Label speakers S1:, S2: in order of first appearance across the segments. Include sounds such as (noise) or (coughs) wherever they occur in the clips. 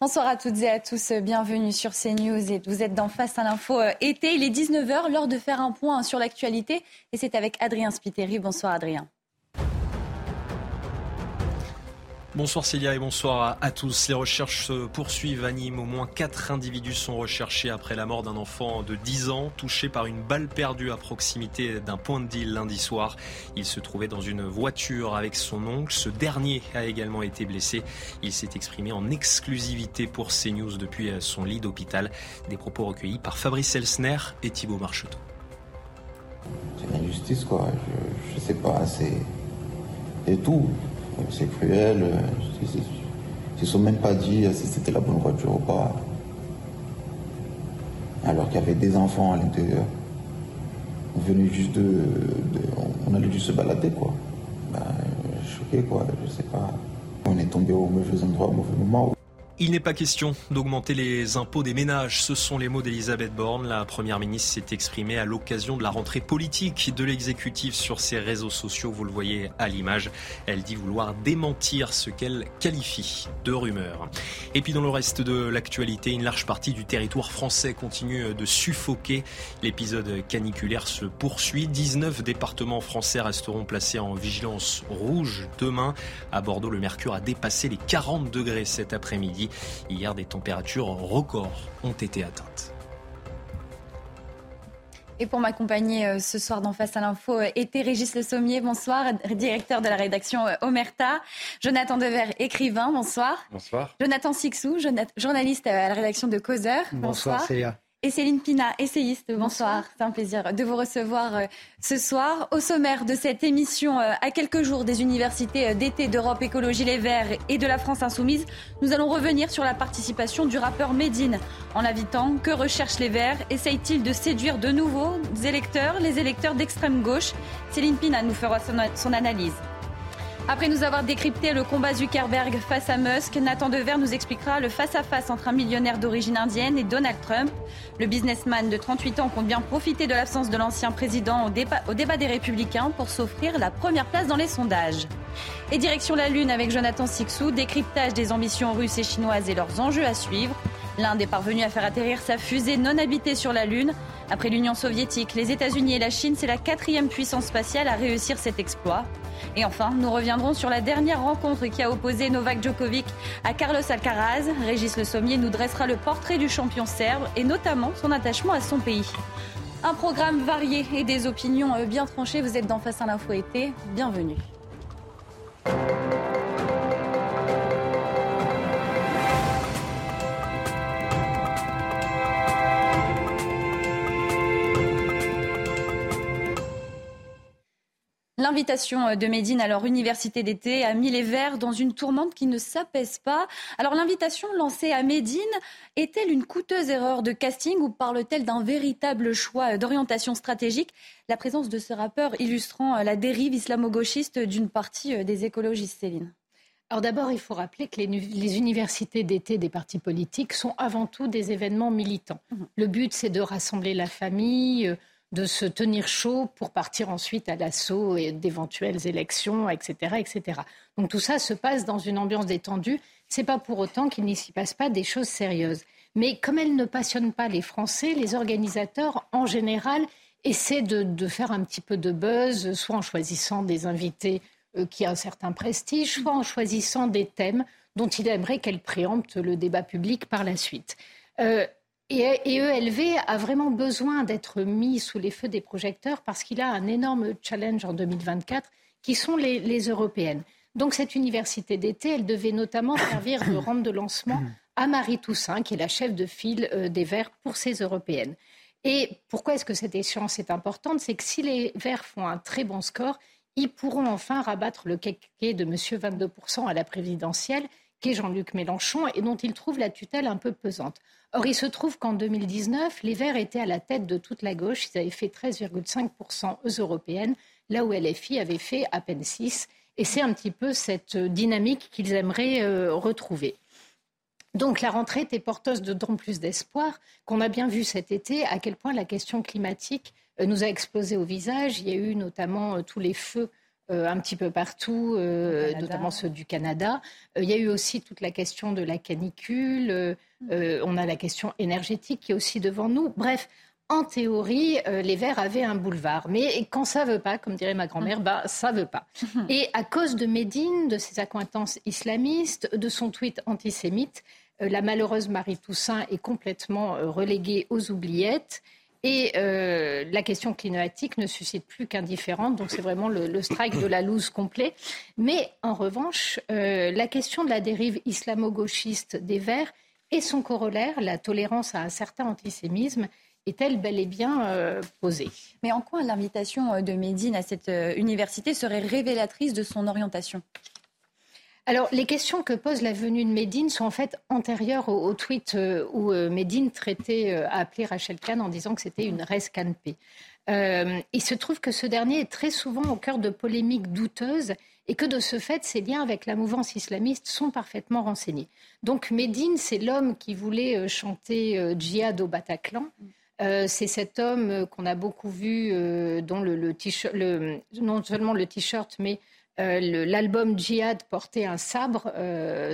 S1: Bonsoir à toutes et à tous, bienvenue sur CNews et vous êtes dans Face à l'info euh, été. Il est 19h, l'heure de faire un point sur l'actualité et c'est avec Adrien Spiteri. Bonsoir Adrien.
S2: Bonsoir Célia et bonsoir à, tous. Les recherches se poursuivent à Nîmes. Au moins quatre individus sont recherchés après la mort d'un enfant de 10 ans touché par une balle perdue à proximité d'un point de deal lundi soir. Il se trouvait dans une voiture avec son oncle. Ce dernier a également été blessé. Il s'est exprimé en exclusivité pour CNews depuis son lit d'hôpital. Des propos recueillis par Fabrice Elsner et Thibault Marcheteau.
S3: C'est l'injustice quoi. Je, je sais pas, c'est. Tout c'est cruel. Euh, ils ne sont même pas dit si c'était la bonne voiture ou pas. Alors qu'il y avait des enfants à l'intérieur. On venait juste de, On allait juste se balader, quoi. Ben, choqué, quoi. Je sais pas. On est tombé au mauvais endroit, au mauvais moment.
S2: Il n'est pas question d'augmenter les impôts des ménages. Ce sont les mots d'Elisabeth Borne. La première ministre s'est exprimée à l'occasion de la rentrée politique de l'exécutif sur ses réseaux sociaux. Vous le voyez à l'image. Elle dit vouloir démentir ce qu'elle qualifie de rumeur. Et puis dans le reste de l'actualité, une large partie du territoire français continue de suffoquer. L'épisode caniculaire se poursuit. 19 départements français resteront placés en vigilance rouge demain. À Bordeaux, le mercure a dépassé les 40 degrés cet après-midi. Hier, des températures records ont été atteintes.
S1: Et pour m'accompagner euh, ce soir dans Face à l'info, euh, était Régis Le Sommier, bonsoir, directeur de la rédaction euh, Omerta. Jonathan Dever, écrivain, bonsoir.
S4: Bonsoir.
S1: Jonathan Sixou, journaliste à la rédaction de Causeur.
S4: Bonsoir, bonsoir
S1: et Céline Pina, essayiste. Bonsoir. C'est un plaisir de vous recevoir euh, ce soir. Au sommaire de cette émission, euh, à quelques jours des universités euh, d'été d'Europe Écologie Les Verts et de la France Insoumise, nous allons revenir sur la participation du rappeur Medine en l'invitant. Que recherchent les Verts? Essaye-t-il de séduire de nouveaux électeurs, les électeurs d'extrême gauche? Céline Pina nous fera son analyse. Après nous avoir décrypté le combat Zuckerberg face à Musk, Nathan Dever nous expliquera le face-à-face entre un millionnaire d'origine indienne et Donald Trump. Le businessman de 38 ans compte bien profiter de l'absence de l'ancien président au débat, au débat des Républicains pour s'offrir la première place dans les sondages. Et direction la Lune avec Jonathan Sixou, décryptage des ambitions russes et chinoises et leurs enjeux à suivre. L'Inde est parvenu à faire atterrir sa fusée non habitée sur la Lune. Après l'Union soviétique, les États-Unis et la Chine, c'est la quatrième puissance spatiale à réussir cet exploit. Et enfin, nous reviendrons sur la dernière rencontre qui a opposé Novak Djokovic à Carlos Alcaraz. Régis Le Sommier nous dressera le portrait du champion serbe et notamment son attachement à son pays. Un programme varié et des opinions bien tranchées. Vous êtes dans Face à l'info été. Bienvenue. L'invitation euh, de Médine à leur université d'été a mis les Verts dans une tourmente qui ne s'apaise pas. Alors l'invitation lancée à Médine est-elle une coûteuse erreur de casting ou parle-t-elle d'un véritable choix d'orientation stratégique? La présence de ce rappeur illustrant euh, la dérive islamo-gauchiste d'une partie euh, des écologistes, Céline.
S5: Alors d'abord, il faut rappeler que les, les universités d'été des partis politiques sont avant tout des événements militants. Mmh. Le but, c'est de rassembler la famille de se tenir chaud pour partir ensuite à l'assaut d'éventuelles élections, etc., etc. Donc tout ça se passe dans une ambiance détendue. C'est pas pour autant qu'il n'y s'y passe pas des choses sérieuses. Mais comme elles ne passionnent pas les Français, les organisateurs, en général, essaient de, faire un petit peu de buzz, soit en choisissant des invités euh, qui ont un certain prestige, soit en choisissant des thèmes dont ils aimeraient qu'elles préemptent le débat public par la suite. Euh, et, ELV a vraiment besoin d'être mis sous les feux des projecteurs parce qu'il a un énorme challenge en 2024 qui sont les, européennes. Donc cette université d'été, elle devait notamment (coughs) servir de rampe de lancement à Marie Toussaint, qui est la chef de file euh, des Verts pour ces européennes. Et pourquoi est-ce que cette échéance est importante? C'est que si les Verts font un très bon score, ils pourront enfin rabattre le kéké de M. 22% à la présidentielle, qui est Jean-Luc Mélenchon, et dont ils trouvent la tutelle un peu pesante. Or, il se trouve qu'en 2019, les Verts étaient à la tête de toute la gauche. Ils avaient fait 13,5% aux européennes, là où LFI avait fait à peine 6%. Et c'est un petit peu cette dynamique qu'ils aimeraient euh, retrouver. Donc la rentrée était porteuse de d'autant plus d'espoir qu'on a bien vu cet été à quel point la question climatique euh, nous a explosé au visage. Il y a eu notamment euh, tous les feux un petit peu partout, notamment ceux du Canada. il y a eu aussi toute la question de la canicule. on a la question énergétique qui est aussi devant nous. Bref, en théorie, euh, les Verts avaient un boulevard. Mais quand ça veut pas, comme dirait ma grand-mère, bah, ça veut pas. (laughs) Et à cause de Médine, de ses accointances islamistes, de son tweet antisémite, euh, la malheureuse Marie Toussaint est complètement euh, reléguée aux oubliettes. Et la question climatique ne suscite plus qu'indifférence. Donc c'est vraiment le, strike de la loose complet. Mais en revanche, la question de la dérive islamo-gauchiste des Verts et son corollaire, la tolérance à un certain antisémisme, est-elle bel et bien euh, posée?
S1: Mais en quoi l'invitation euh, de Médine à cette euh, université serait révélatrice de son orientation?
S5: Alors, les questions que pose la venue de Médine sont en fait antérieures au, tweet où Médine traitait, a appelé Rachel Kahn en disant que c'était une res canpé. il se trouve que ce dernier est très souvent au cœur de polémiques douteuses et que de ce fait, ses liens avec la mouvance islamiste sont parfaitement renseignés. Donc, Médine, c'est l'homme qui voulait chanter djihad au Bataclan. Euh, c'est cet homme euh, qu'on a beaucoup vu, euh, dont le, non seulement le t-shirt, mais l'album Djihad portait un sabre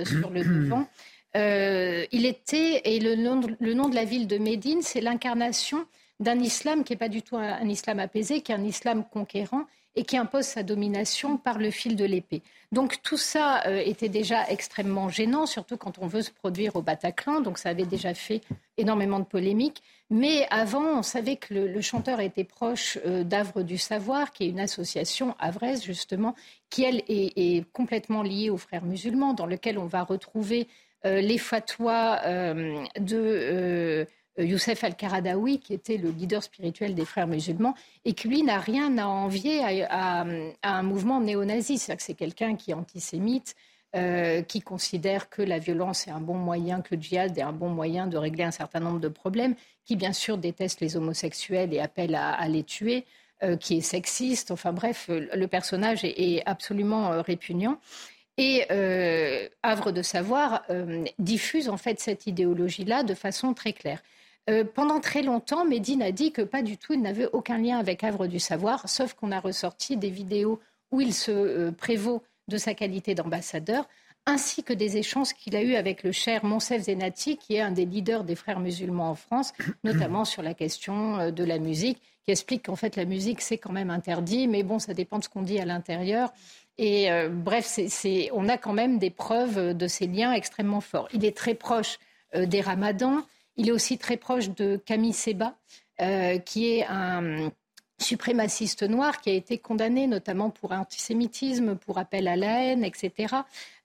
S5: sur le (clears throat) devant. il était, et le nom, le nom, de la ville de Médine, c'est l'incarnation d'un islam qui n'est pas du tout un, islam apaisé, qui est un islam conquérant et qui impose sa domination par le fil de l'épée. Donc tout ça était déjà extrêmement gênant, surtout quand on veut se produire au Bataclan. Donc ça avait déjà fait énormément de polémiques. Mais avant, on savait que le, chanteur était proche euh, d'Avre du Savoir, qui est une association havraise, justement, qui, elle, est, complètement liée aux frères musulmans, dans lequel on va retrouver euh, les fatwas euh, de Youssef al-Qaradawi, qui était le leader spirituel des frères musulmans, et qui, lui, n'a rien à envier à, à un mouvement néo-nazi. C'est-à-dire que c'est quelqu'un qui est antisémite, euh, qui considère que la violence est un bon moyen, que le djihad est un bon moyen de régler un certain nombre de problèmes, qui bien sûr déteste les homosexuels et appelle à, les tuer, euh, qui est sexiste. Enfin bref, le personnage est, absolument euh, répugnant. Et Havre de Savoir diffuse en fait cette idéologie-là de façon très claire. pendant très longtemps, Médine a dit que pas du tout, il n'avait aucun lien avec Havre du Savoir, sauf qu'on a ressorti des vidéos où il se prévaut de sa qualité d'ambassadeur, ainsi que des échanges qu'il a eus avec le cher Monsef Zenati, qui est un des leaders des frères musulmans en France, (clears throat) notamment sur la question euh, de la musique, qui explique qu'en fait la musique c'est quand même interdit, mais bon, ça dépend de ce qu'on dit à l'intérieur. Et euh, bref, on a quand même des preuves de ces liens extrêmement forts. Il est très proche euh, des Ramadans, il est aussi très proche de Camille Seba, qui est un suprémaciste noir qui a été condamné notamment pour antisémitisme, pour appel à la haine, etc.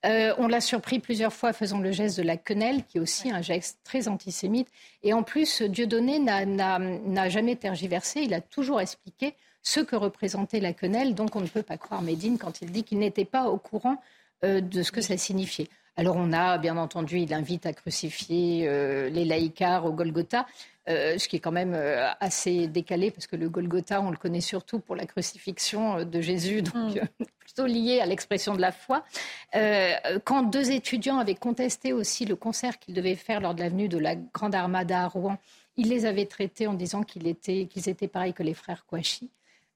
S5: Euh, on l'a surpris plusieurs fois faisant le geste de la quenelle, qui est aussi un geste très antisémite. Et en plus, Dieudonné n'a jamais tergiversé, il a toujours expliqué ce que représentait la quenelle, donc on ne peut pas croire Médine quand il dit qu'il n'était pas au courant euh, de ce que ça signifiait. Alors on a, bien entendu, il invite à crucifier euh, les laïcars au Golgotha. Euh, ce qui est quand même euh, assez décalé, parce que le Golgotha, on le connaît surtout pour la crucifixion de Jésus, donc mm. plutôt lié à l'expression de la foi. quand deux étudiants avaient contesté aussi le concert qu'ils devaient faire lors de l'avenue de la Grande Armada à Rouen, ils les avaient traités en disant qu'ils étaient, qu'ils étaient pareils que les frères Kouachi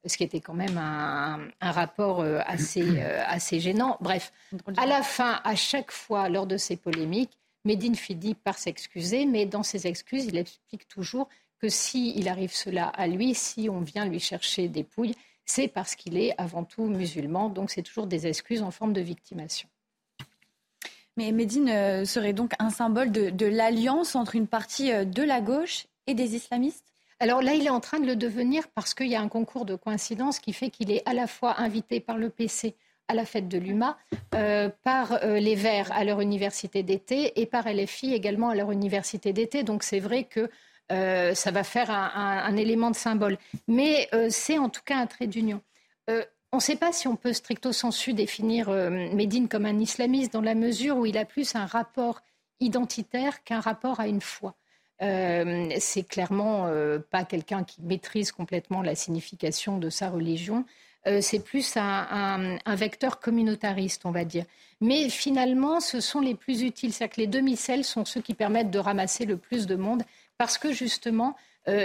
S5: ce qui était quand même un, un rapport assez, (clears throat) assez gênant. Bref, à la fin, à chaque fois, lors de ces polémiques, Médine finit par s'excuser, mais dans ses excuses, il explique toujours que s'il arrive cela à lui, si on vient lui chercher des pouilles, c'est parce qu'il est avant tout musulman. Donc c'est toujours des excuses en forme de victimation.
S1: Mais Médine euh, serait donc un symbole de, l'alliance entre une partie euh, de la gauche et des islamistes?
S5: Alors là, il est en train de le devenir parce qu'il y a un concours de coïncidence qui fait qu'il est à la fois invité par le PC à la fête de l'UMA, euh, par euh, les Verts à leur université d'été et par LFI également à leur université d'été. Donc c'est vrai que euh, ça va faire un, élément de symbole. Mais c'est en tout cas un trait d'union. on ne sait pas si on peut stricto sensu définir Médine comme un islamiste dans la mesure où il a plus un rapport identitaire qu'un rapport à une foi. C'est clairement pas quelqu'un qui maîtrise complètement la signification de sa religion. Euh, c'est plus un, vecteur communautariste, on va dire. Mais finalement, ce sont les plus utiles. C'est-à-dire que les demi-celles sont ceux qui permettent de ramasser le plus de monde parce que justement,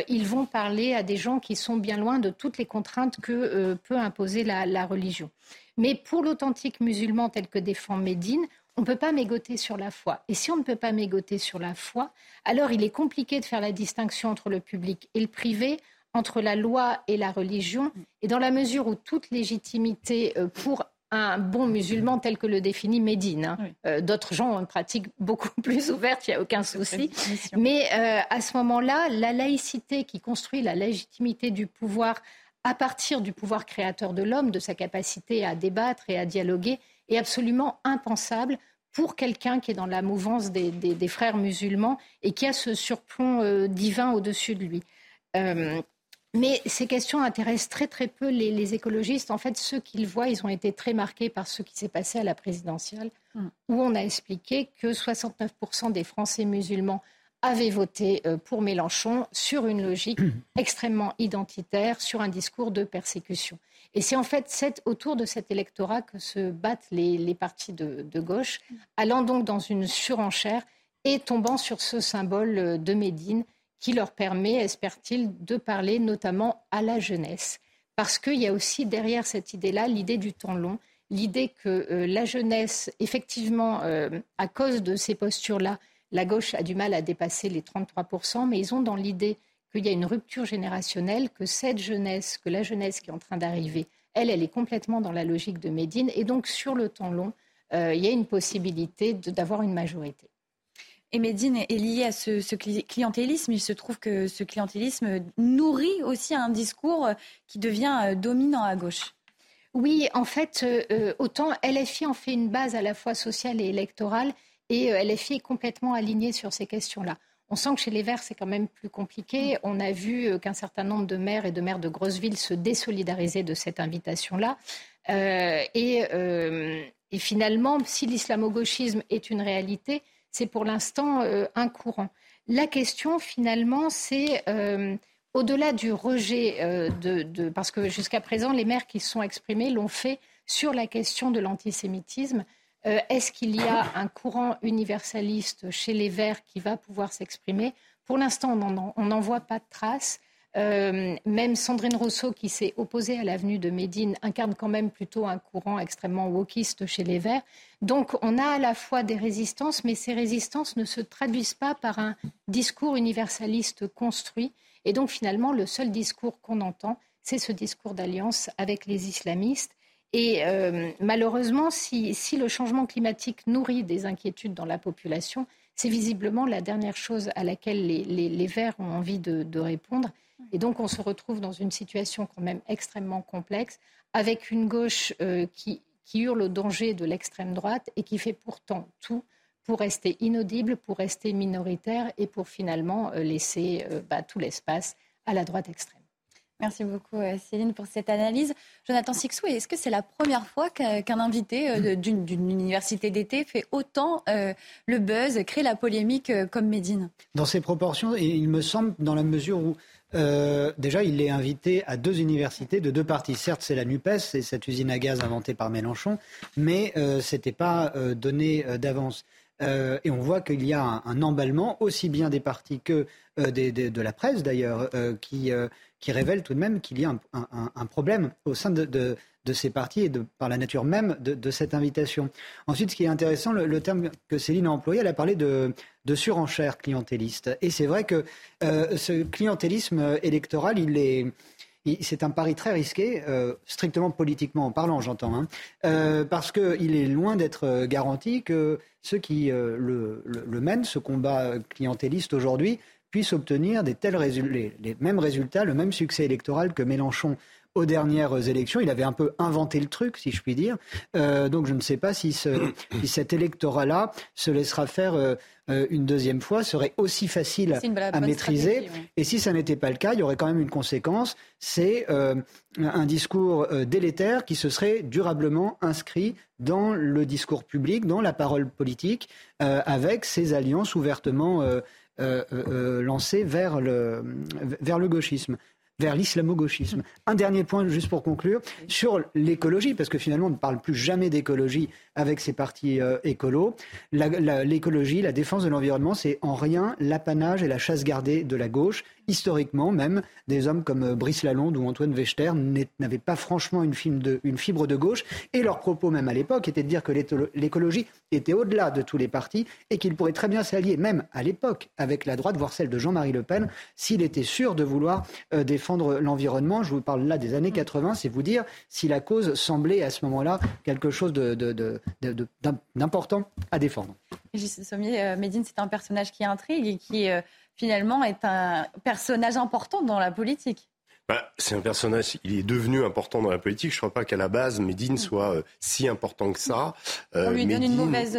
S5: ils vont parler à des gens qui sont bien loin de toutes les contraintes que peut imposer la, religion. Mais pour l'authentique musulman tel que défend Médine, on ne peut pas mégoter sur la foi. Et si on ne peut pas mégoter sur la foi, alors il est compliqué de faire la distinction entre le public et le privé, entre la loi et la religion. Et dans la mesure où toute légitimité pour un bon musulman tel que le définit Médine. Hein. Euh, d'autres gens ont une pratique beaucoup (laughs) plus ouverte, il n'y a aucun souci. Mais euh, à ce moment-là, la laïcité qui construit la légitimité du pouvoir à partir du pouvoir créateur de l'homme, de sa capacité à débattre et à dialoguer, est absolument impensable pour quelqu'un qui est dans la mouvance des, frères musulmans et qui a ce surplomb euh, divin au-dessus de lui. Mais ces questions intéressent très très peu les, écologistes. En fait, ceux qu'ils voient, ils ont été très marqués par ce qui s'est passé à la présidentielle, hmm. où on a expliqué que 69% des Français musulmans avaient voté euh, pour Mélenchon sur une logique (clears throat) extrêmement identitaire, sur un discours de persécution. Et c'est en fait autour de cet électorat que se battent les, partis de, gauche, allant donc dans une surenchère et tombant sur ce symbole euh, de Médine qui leur permet, espère-t-il, de parler notamment à la jeunesse. Parce qu'il y a aussi derrière cette idée-là l'idée du temps long, l'idée que euh, la jeunesse, effectivement, euh, à cause de ces postures-là, la gauche a du mal à dépasser les 33%, mais ils ont dans l'idée qu'il y a une rupture générationnelle, que cette jeunesse, que la jeunesse qui est en train d'arriver, elle, elle est complètement dans la logique de Médine. Et donc, sur le temps long, euh, il y a une possibilité d'avoir une majorité.
S1: Et Medine est lié à ce, clientélisme. Il se trouve que ce clientélisme nourrit aussi un discours qui devient euh, dominant à gauche.
S5: Oui, en fait, euh, autant LFI en fait une base à la fois sociale et électorale, et LFI est complètement aligné sur ces questions-là. On sent que chez les Verts, c'est quand même plus compliqué. On a vu qu'un certain nombre de maires et de maires de grosses villes se désolidariser de cette invitation-là. et, et, finalement, si l'islamo-gauchisme est une réalité, c'est pour l'instant euh, un courant. La question, finalement, c'est euh, au-delà du rejet euh, de, Parce que jusqu'à présent, les maires qui se sont exprimés l'ont fait sur la question de l'antisémitisme. Est-ce qu'il y a un courant universaliste chez les Verts qui va pouvoir s'exprimer? Pour l'instant, on n'en voit pas de traces. Euh, même Sandrine Rousseau, qui s'est opposée à l'avenue de Médine, incarne quand même plutôt un courant extrêmement wokiste chez les Verts. Donc on a à la fois des résistances, mais ces résistances ne se traduisent pas par un discours universaliste construit. Et donc finalement, le seul discours qu'on entend, c'est ce discours d'alliance avec les islamistes. Et euh, malheureusement, si, le changement climatique nourrit des inquiétudes dans la population, c'est visiblement la dernière chose à laquelle les, Verts ont envie de répondre. Et donc, on se retrouve dans une situation quand même extrêmement complexe, avec une gauche euh, qui, hurle au danger de l'extrême droite et qui fait pourtant tout pour rester inaudible, pour rester minoritaire et pour finalement euh, laisser bah, tout l'espace à la droite extrême.
S1: Merci beaucoup Céline pour cette analyse. Jonathan Sixou, est-ce que c'est la première fois qu'un invité d'une université d'été fait autant le buzz, crée la polémique comme Médine?
S4: Dans ces proportions, il me semble, dans la mesure où euh, déjà, il est invité à deux universités de deux partis. Certes, c'est la NUPES, c'est cette usine à gaz inventée par Mélenchon, mais euh, ce n'était pas euh, donné d'avance. Et on voit qu'il y a un, emballement, aussi bien des partis que de la presse d'ailleurs, qui, qui révèle tout de même qu'il y a un, problème au sein de, ces partis et par la nature même de, cette invitation. Ensuite, ce qui est intéressant, le, terme que Céline a employé, elle a parlé de, surenchère clientéliste. Et c'est vrai que euh, ce clientélisme électoral, il est... C'est un pari très risqué, euh, strictement politiquement en parlant, j'entends, hein, euh, parce qu'il est loin d'être garanti que ceux qui le, mènent, ce combat clientéliste aujourd'hui, puissent obtenir des tels résultats, les, mêmes résultats, le même succès électoral que Mélenchon aux dernières élections. Il avait un peu inventé le truc, si je puis dire. Euh, donc je ne sais pas si, cet électorat-là se laissera faire euh, euh, une deuxième fois, serait aussi facile à maîtriser. Et si ça n'était pas le cas, il y aurait quand même une conséquence, c'est un discours délétère qui se serait durablement inscrit dans le discours public, dans la parole politique, avec ces alliances ouvertement lancées vers le, vers le gauchisme. Vers l'islamo-gauchisme. Un dernier point, juste pour conclure, sur l'écologie, parce que finalement, on ne parle plus jamais d'écologie avec ces partis euh, écolos. L'écologie, la, défense de l'environnement, c'est en rien l'apanage et la chasse gardée de la gauche. Historiquement, même, des hommes comme euh, Brice Lalonde ou Antoine Wechter n'avaient pas franchement une, fibre de gauche. Et leur propos, même à l'époque, était de dire que l'écologie était au-delà de tous les partis et qu'il pourrait très bien s'allier, même à l'époque, avec la droite, voire celle de Jean-Marie Le Pen, s'il était sûr de vouloir euh, défendre l'environnement. Je vous parle là des années 80, c'est vous dire si la cause semblait à ce moment-là quelque chose d'important à défendre.
S1: Régis Sommier, euh, Médine, c'est un personnage qui intrigue et qui euh, finalement est un personnage important dans la politique.
S6: Bah, c'est un personnage, il est devenu important dans la politique. Je ne crois pas qu'à la base, Médine mm. soit euh, si important que ça.
S1: on lui donne une mauvaise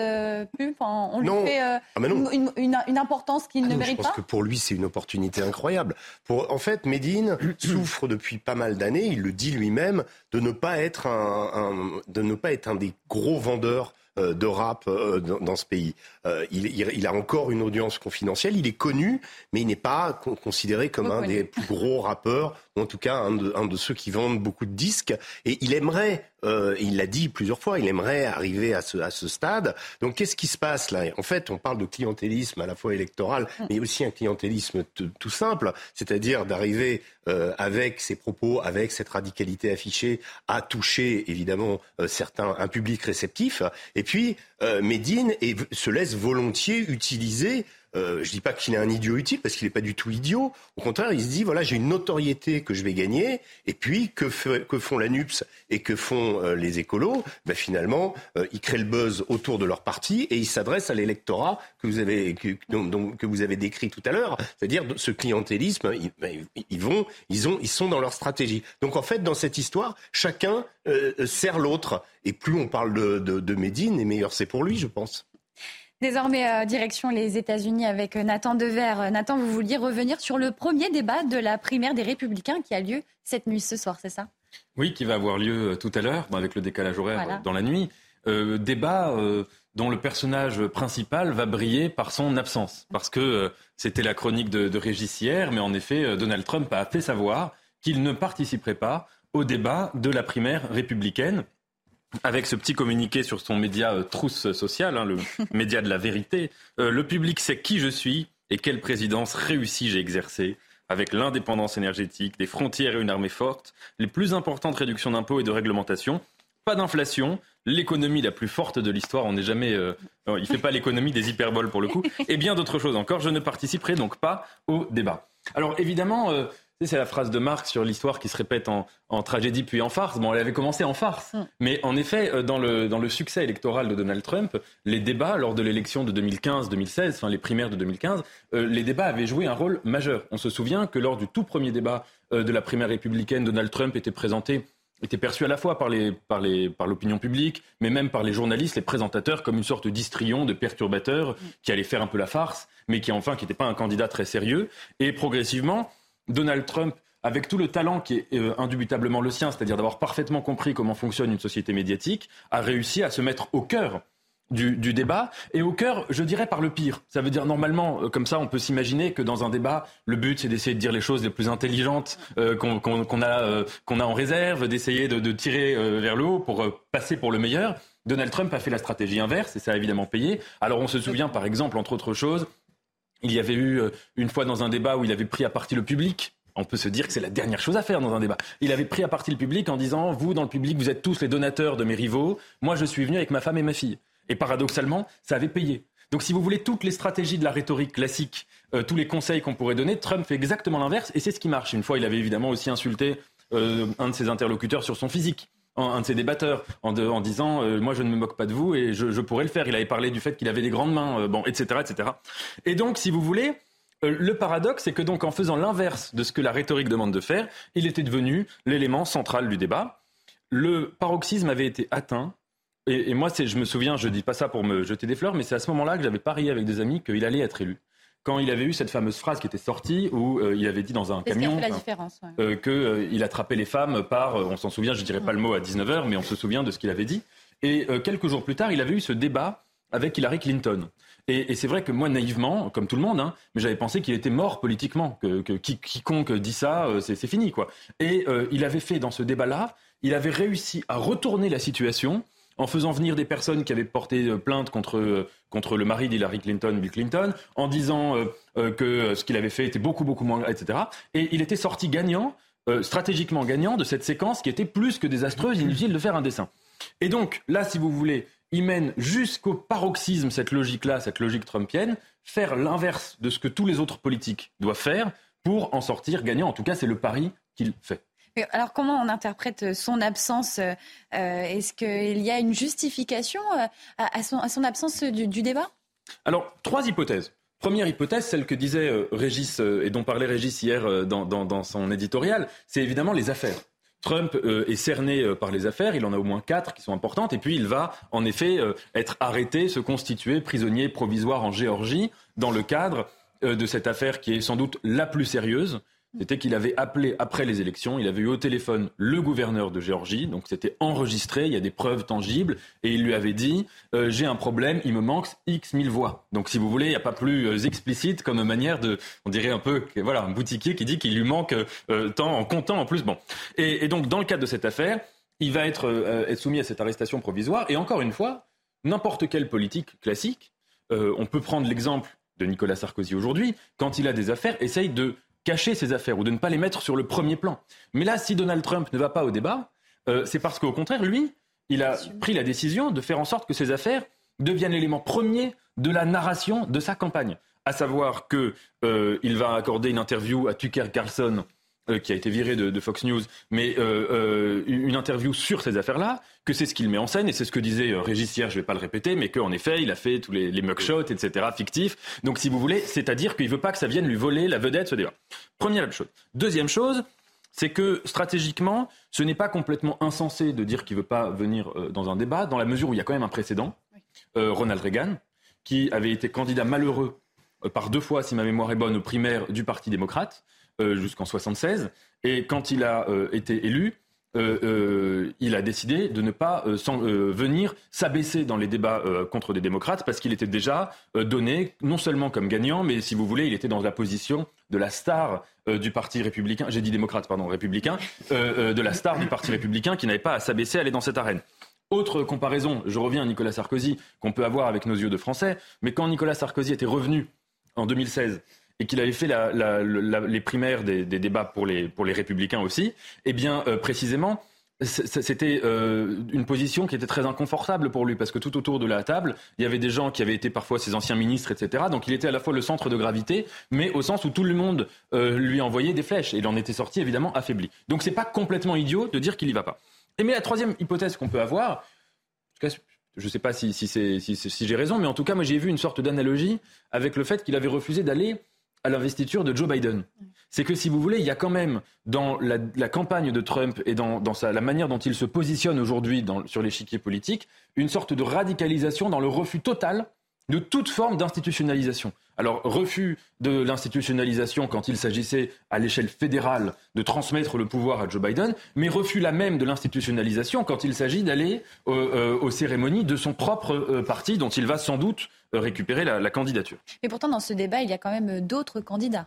S1: pub, on lui fait ah, une, importance qu'il ne ah mérite pas.
S6: Je pense que pour lui, c'est une opportunité incroyable. Pour, en fait, Médine (clears throat) souffre depuis pas mal d'années, il le dit lui-même, de ne pas être un, de ne pas être un des gros vendeurs euh, de rap euh, dans, ce pays. Euh, il, a encore une audience confidentielle, il est connu, mais il n'est pas considéré comme un des plus gros rappeurs, ou en tout cas un de, ceux qui vendent beaucoup de disques. Et il aimerait, il l'a dit plusieurs fois, il aimerait arriver à ce, à ce stade. Donc qu'est-ce qui se passe là? En fait, on parle de clientélisme à la fois électoral, mm. mais aussi un clientélisme tout simple, c'est-à-dire d'arriver avec ses propos, avec cette radicalité affichée, à toucher évidemment certains, un public réceptif. Et puis, euh, Médine se laisse volontiers utiliser euh, je dis pas qu'il est un idiot utile parce qu'il n'est pas du tout idiot. Au contraire, il se dit voilà, j'ai une notoriété que je vais gagner. Et puis que, font la NUPS et que font euh, les écolos? Ben, Finalement, ils créent le buzz autour de leur parti et ils s'adressent à l'électorat que vous avez que, vous avez décrit tout à l'heure. C'est-à-dire ce clientélisme, ils, ben, ils, vont, ils ont, ils sont dans leur stratégie. Donc en fait, dans cette histoire, chacun sert l'autre. Et plus on parle de, de, de Médine, et meilleur c'est pour lui, je pense.
S1: Désormais, euh, direction les États-Unis avec euh, Nathan Dever. Euh, Nathan, vous vouliez revenir sur le premier débat de la primaire des Républicains qui a lieu cette nuit, ce soir, c'est ça?
S7: Oui, qui va avoir lieu tout à l'heure, avec le décalage horaire dans la nuit. débat dont le personnage principal va briller par son absence. Parce que c'était la chronique de, de Régis hier, mais en effet, Donald Trump a fait savoir qu'il ne participerait pas au débat de la primaire républicaine avec ce petit communiqué sur son média euh, trousse sociale, hein, le (laughs) média de la vérité, euh, le public sait qui je suis et quelle présidence réussie j'ai exercée, avec l'indépendance énergétique, des frontières et une armée forte, les plus importantes réductions d'impôts et de réglementation, pas d'inflation, l'économie la plus forte de l'histoire, on n'est jamais, euh, il fait pas l'économie des hyperboles pour le coup, et bien d'autres choses encore. Je ne participerai donc pas au débat. Alors évidemment, c'est la phrase de Marx sur l'histoire qui se répète en, tragédie puis en farce. Bon, elle avait commencé en farce. Mm. Mais en effet, euh, dans le, dans le succès électoral de Donald Trump, les débats lors de l'élection de 2015-2016, enfin les primaires de 2015, euh, les débats avaient joué un rôle majeur. On se souvient que lors du tout premier débat euh, de la primaire républicaine, Donald Trump était présenté était perçu à la fois par, les, par, les, par l'opinion publique, mais même par les journalistes, les présentateurs, comme une sorte d'histrion, de perturbateur, mm. qui allait faire un peu la farce, mais qui enfin qui n'était pas un candidat très sérieux. Et progressivement, Donald Trump, avec tout le talent qui est euh, indubitablement le sien, c'est-à-dire d'avoir parfaitement compris comment fonctionne une société médiatique, a réussi à se mettre au cœur du, débat et au cœur, je dirais, par le pire. Ça veut dire normalement, euh, comme ça, on peut s'imaginer que dans un débat, le but c'est d'essayer de dire les choses les plus intelligentes euh, qu'on a, qu'on a en réserve, d'essayer de, tirer vers le haut pour passer pour le meilleur. Donald Trump a fait la stratégie inverse et ça a évidemment payé. Alors on se souvient par exemple, entre autres choses, il y avait eu euh, une fois dans un débat où il avait pris à partie le public. On peut se dire que c'est la dernière chose à faire dans un débat. Il avait pris à partie le public en disant Vous, dans le public, vous êtes tous les donateurs de mes rivaux. Moi, je suis venu avec ma femme et ma fille. Et paradoxalement, ça avait payé. Donc, si vous voulez toutes les stratégies de la rhétorique classique, euh, tous les conseils qu'on pourrait donner, Trump fait exactement l'inverse et c'est ce qui marche. Une fois, il avait évidemment aussi insulté euh, un de ses interlocuteurs sur son physique un de ses débatteurs en, disant euh, moi je ne me moque pas de vous et je, pourrais le faire. Il avait parlé du fait qu'il avait des grandes mains, euh, bon, etc., etc. Et donc, si vous voulez, euh, le paradoxe, c'est que donc en faisant l'inverse de ce que la rhétorique demande de faire, il était devenu l'élément central du débat. Le paroxysme avait été atteint. Et, et moi, je me souviens, je dis pas ça pour me jeter des fleurs, mais c'est à ce moment-là que j'avais parié avec des amis qu'il allait être élu quand il avait eu cette fameuse phrase qui était sortie où euh, il avait dit dans un camion euh, qu'il euh, attrapait les femmes par, on s'en souvient, je ne dirais pas le mot à 19h, mais on se souvient de ce qu'il avait dit. Et quelques jours plus tard, il avait eu ce débat avec Hillary Clinton. Et, c'est vrai que moi, naïvement, comme tout le monde, hein, mais j'avais pensé qu'il était mort politiquement, que, quiconque dit ça, euh, c'est fini, quoi. Et euh, il avait fait dans ce débat-là, il avait réussi à retourner la situation en faisant venir des personnes qui avaient porté euh, plainte contre, contre le mari d'Hillary Clinton, Bill Clinton, en disant que ce qu'il avait fait était beaucoup, beaucoup moins, etc. Et il était sorti gagnant, stratégiquement gagnant de cette séquence qui était plus que désastreuse, inutile de faire un dessin. Et donc, là, si vous voulez, il mène jusqu'au paroxysme cette logique-là, cette logique trumpienne, faire l'inverse de ce que tous les autres politiques doivent faire pour en sortir gagnant. En tout cas, c'est le pari qu'il fait.
S1: Alors comment on interprète son absence euh, Est-ce qu'il y a une justification euh, à, son, absence du, débat?
S7: Alors, trois hypothèses. Première hypothèse, celle que disait euh, Régis et dont parlait Régis hier dans son éditorial, c'est évidemment les affaires. Trump euh, est cerné euh, par les affaires, il en a au moins quatre qui sont importantes, et puis il va en effet euh, être arrêté, se constituer prisonnier provisoire en Géorgie dans le cadre de cette affaire qui est sans doute la plus sérieuse, c'était qu'il avait appelé après les élections, il avait eu au téléphone le gouverneur de Géorgie, donc c'était enregistré, il y a des preuves tangibles, et il lui avait dit euh, j'ai un problème, il me manque X mille voix. Donc si vous voulez, il n'y a pas plus euh, explicite comme manière de, on dirait un peu, voilà, un boutiquier qui dit qu'il lui manque euh, tant en comptant en plus. Bon, et, donc dans le cadre de cette affaire, il va être, être soumis à cette arrestation provisoire, et encore une fois, n'importe quelle politique classique, on peut prendre l'exemple de Nicolas Sarkozy aujourd'hui, quand il a des affaires, essaye de cacher ses affaires ou de ne pas les mettre sur le premier plan. Mais là, si Donald Trump ne va pas au débat, euh, c'est parce qu'au contraire, lui, il a pris la décision de faire en sorte que ses affaires deviennent l'élément premier de la narration de sa campagne. À savoir qu'il euh, va accorder une interview à Tucker Carlson qui a été viré de, Fox News, mais euh, euh, une interview sur ces affaires-là, que c'est ce qu'il met en scène, et c'est ce que disait Régis je ne vais pas le répéter, mais qu'en effet, il a fait tous les, les mugshots, etc., fictifs. Donc, si vous voulez, c'est-à-dire qu'il ne veut pas que ça vienne lui voler la vedette, ce débat. Première chose. Deuxième chose, c'est que stratégiquement, ce n'est pas complètement insensé de dire qu'il ne veut pas venir dans un débat, dans la mesure où il y a quand même un précédent, Ronald Reagan, qui avait été candidat malheureux par deux fois, si ma mémoire est bonne, aux primaires du Parti démocrate. Euh, jusqu'en 76. Et quand il a euh, été élu, euh, il a décidé de ne pas venir s'abaisser dans les débats contre des démocrates parce qu'il était déjà donné non seulement comme gagnant, mais si vous voulez, il était dans la position de la star du Parti républicain, j'ai dit démocrate, pardon, républicain, de la star du Parti républicain qui n'avait pas à s'abaisser, à aller dans cette arène. Autre comparaison, je reviens à Nicolas Sarkozy, qu'on peut avoir avec nos yeux de Français, mais quand Nicolas Sarkozy était revenu en 2016 et qu'il avait fait les primaires des, débats pour les, pour les républicains aussi, eh bien, euh, précisément, c'était euh, une position qui était très inconfortable pour lui parce que tout autour de la table, il y avait des gens qui avaient été parfois ses anciens ministres, etc. Donc il était à la fois le centre de gravité, mais au sens où tout le monde euh, lui envoyait des flèches et il en était sorti évidemment affaibli. Donc c'est pas complètement idiot de dire qu'il y va pas. Et mais la troisième hypothèse qu'on peut avoir, je ne sais pas si, si j'ai raison, mais en tout cas moi j'ai vu une sorte d'analogie avec le fait qu'il avait refusé d'aller à l'investiture de Joe Biden. C'est que si vous voulez, il y a quand même dans la, campagne de Trump et dans, la manière dont il se positionne aujourd'hui sur l'échiquier politique, une sorte de radicalisation dans le refus total de toute forme d'institutionnalisation. Alors, refus de l'institutionnalisation quand il s'agissait à l'échelle fédérale de transmettre le pouvoir à Joe Biden, mais refus la même de l'institutionnalisation quand il s'agit d'aller euh, aux cérémonies de son propre euh, parti, dont il va sans doute euh, récupérer la, candidature.
S1: Mais pourtant, dans ce débat, il y a quand même d'autres candidats.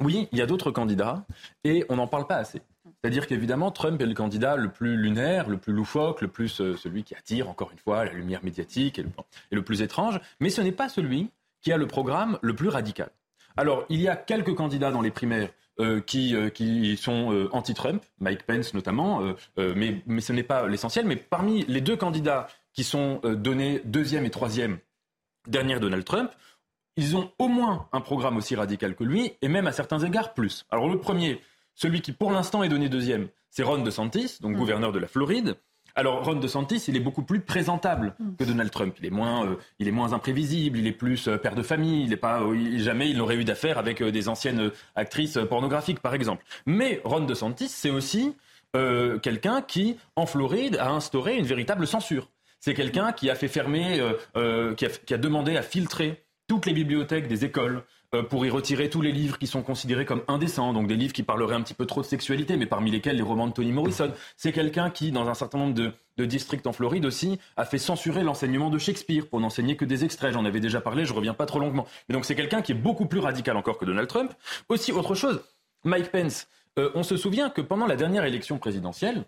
S7: Oui, il y a d'autres candidats, et on n'en parle pas assez. C'est-à-dire qu'évidemment, Trump est le candidat le plus lunaire, le plus loufoque, le plus celui qui attire, encore une fois, la lumière médiatique et le, et le plus étrange, mais ce n'est pas celui qui a le programme le plus radical. Alors, il y a quelques candidats dans les primaires euh, qui, euh, qui sont euh, anti-Trump, Mike Pence notamment, mais, mais ce n'est pas l'essentiel. Mais parmi les deux candidats qui sont donnés deuxième et troisième dernière Donald Trump, ils ont au moins un programme aussi radical que lui, et même à certains égards plus. Alors le premier, celui qui pour l'instant est donné deuxième, c'est Ron DeSantis, donc mm. gouverneur de la Floride. Alors Ron DeSantis, il est beaucoup plus présentable que Donald Trump. Il est moins, euh, il est moins imprévisible, il est plus euh, père de famille. Il est pas, euh, jamais il n'aurait eu d'affaires avec des anciennes actrices pornographiques, par exemple. Mais Ron DeSantis, c'est aussi quelqu'un qui, en Floride, a instauré une véritable censure. C'est quelqu'un qui a fait fermer, qui a, qui, a, demandé à filtrer toutes les bibliothèques des écoles euh, pour y retirer tous les livres qui sont considérés comme indécents, donc des livres qui parleraient un petit peu trop de sexualité, mais parmi lesquels les romans de Toni Morrison. C'est quelqu'un qui, dans un certain nombre de, districts en Floride aussi, a fait censurer l'enseignement de Shakespeare pour n'enseigner que des extraits. J'en avais déjà parlé, je reviens pas trop longuement. Mais donc c'est quelqu'un qui est beaucoup plus radical encore que Donald Trump. Aussi, autre chose, Mike Pence. Euh, on se souvient que pendant la dernière élection présidentielle,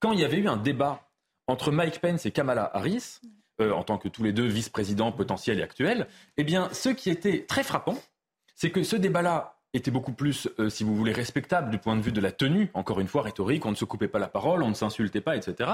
S7: quand il y avait eu un débat entre Mike Pence et Kamala Harris, euh, en tant que tous les deux vice-présidents potentiels et actuels, eh bien, ce qui était très frappant, c'est que ce débat-là était beaucoup plus, euh, si vous voulez, respectable du point de vue de la tenue, encore une fois rhétorique, on ne se coupait pas la parole, on ne s'insultait pas, etc.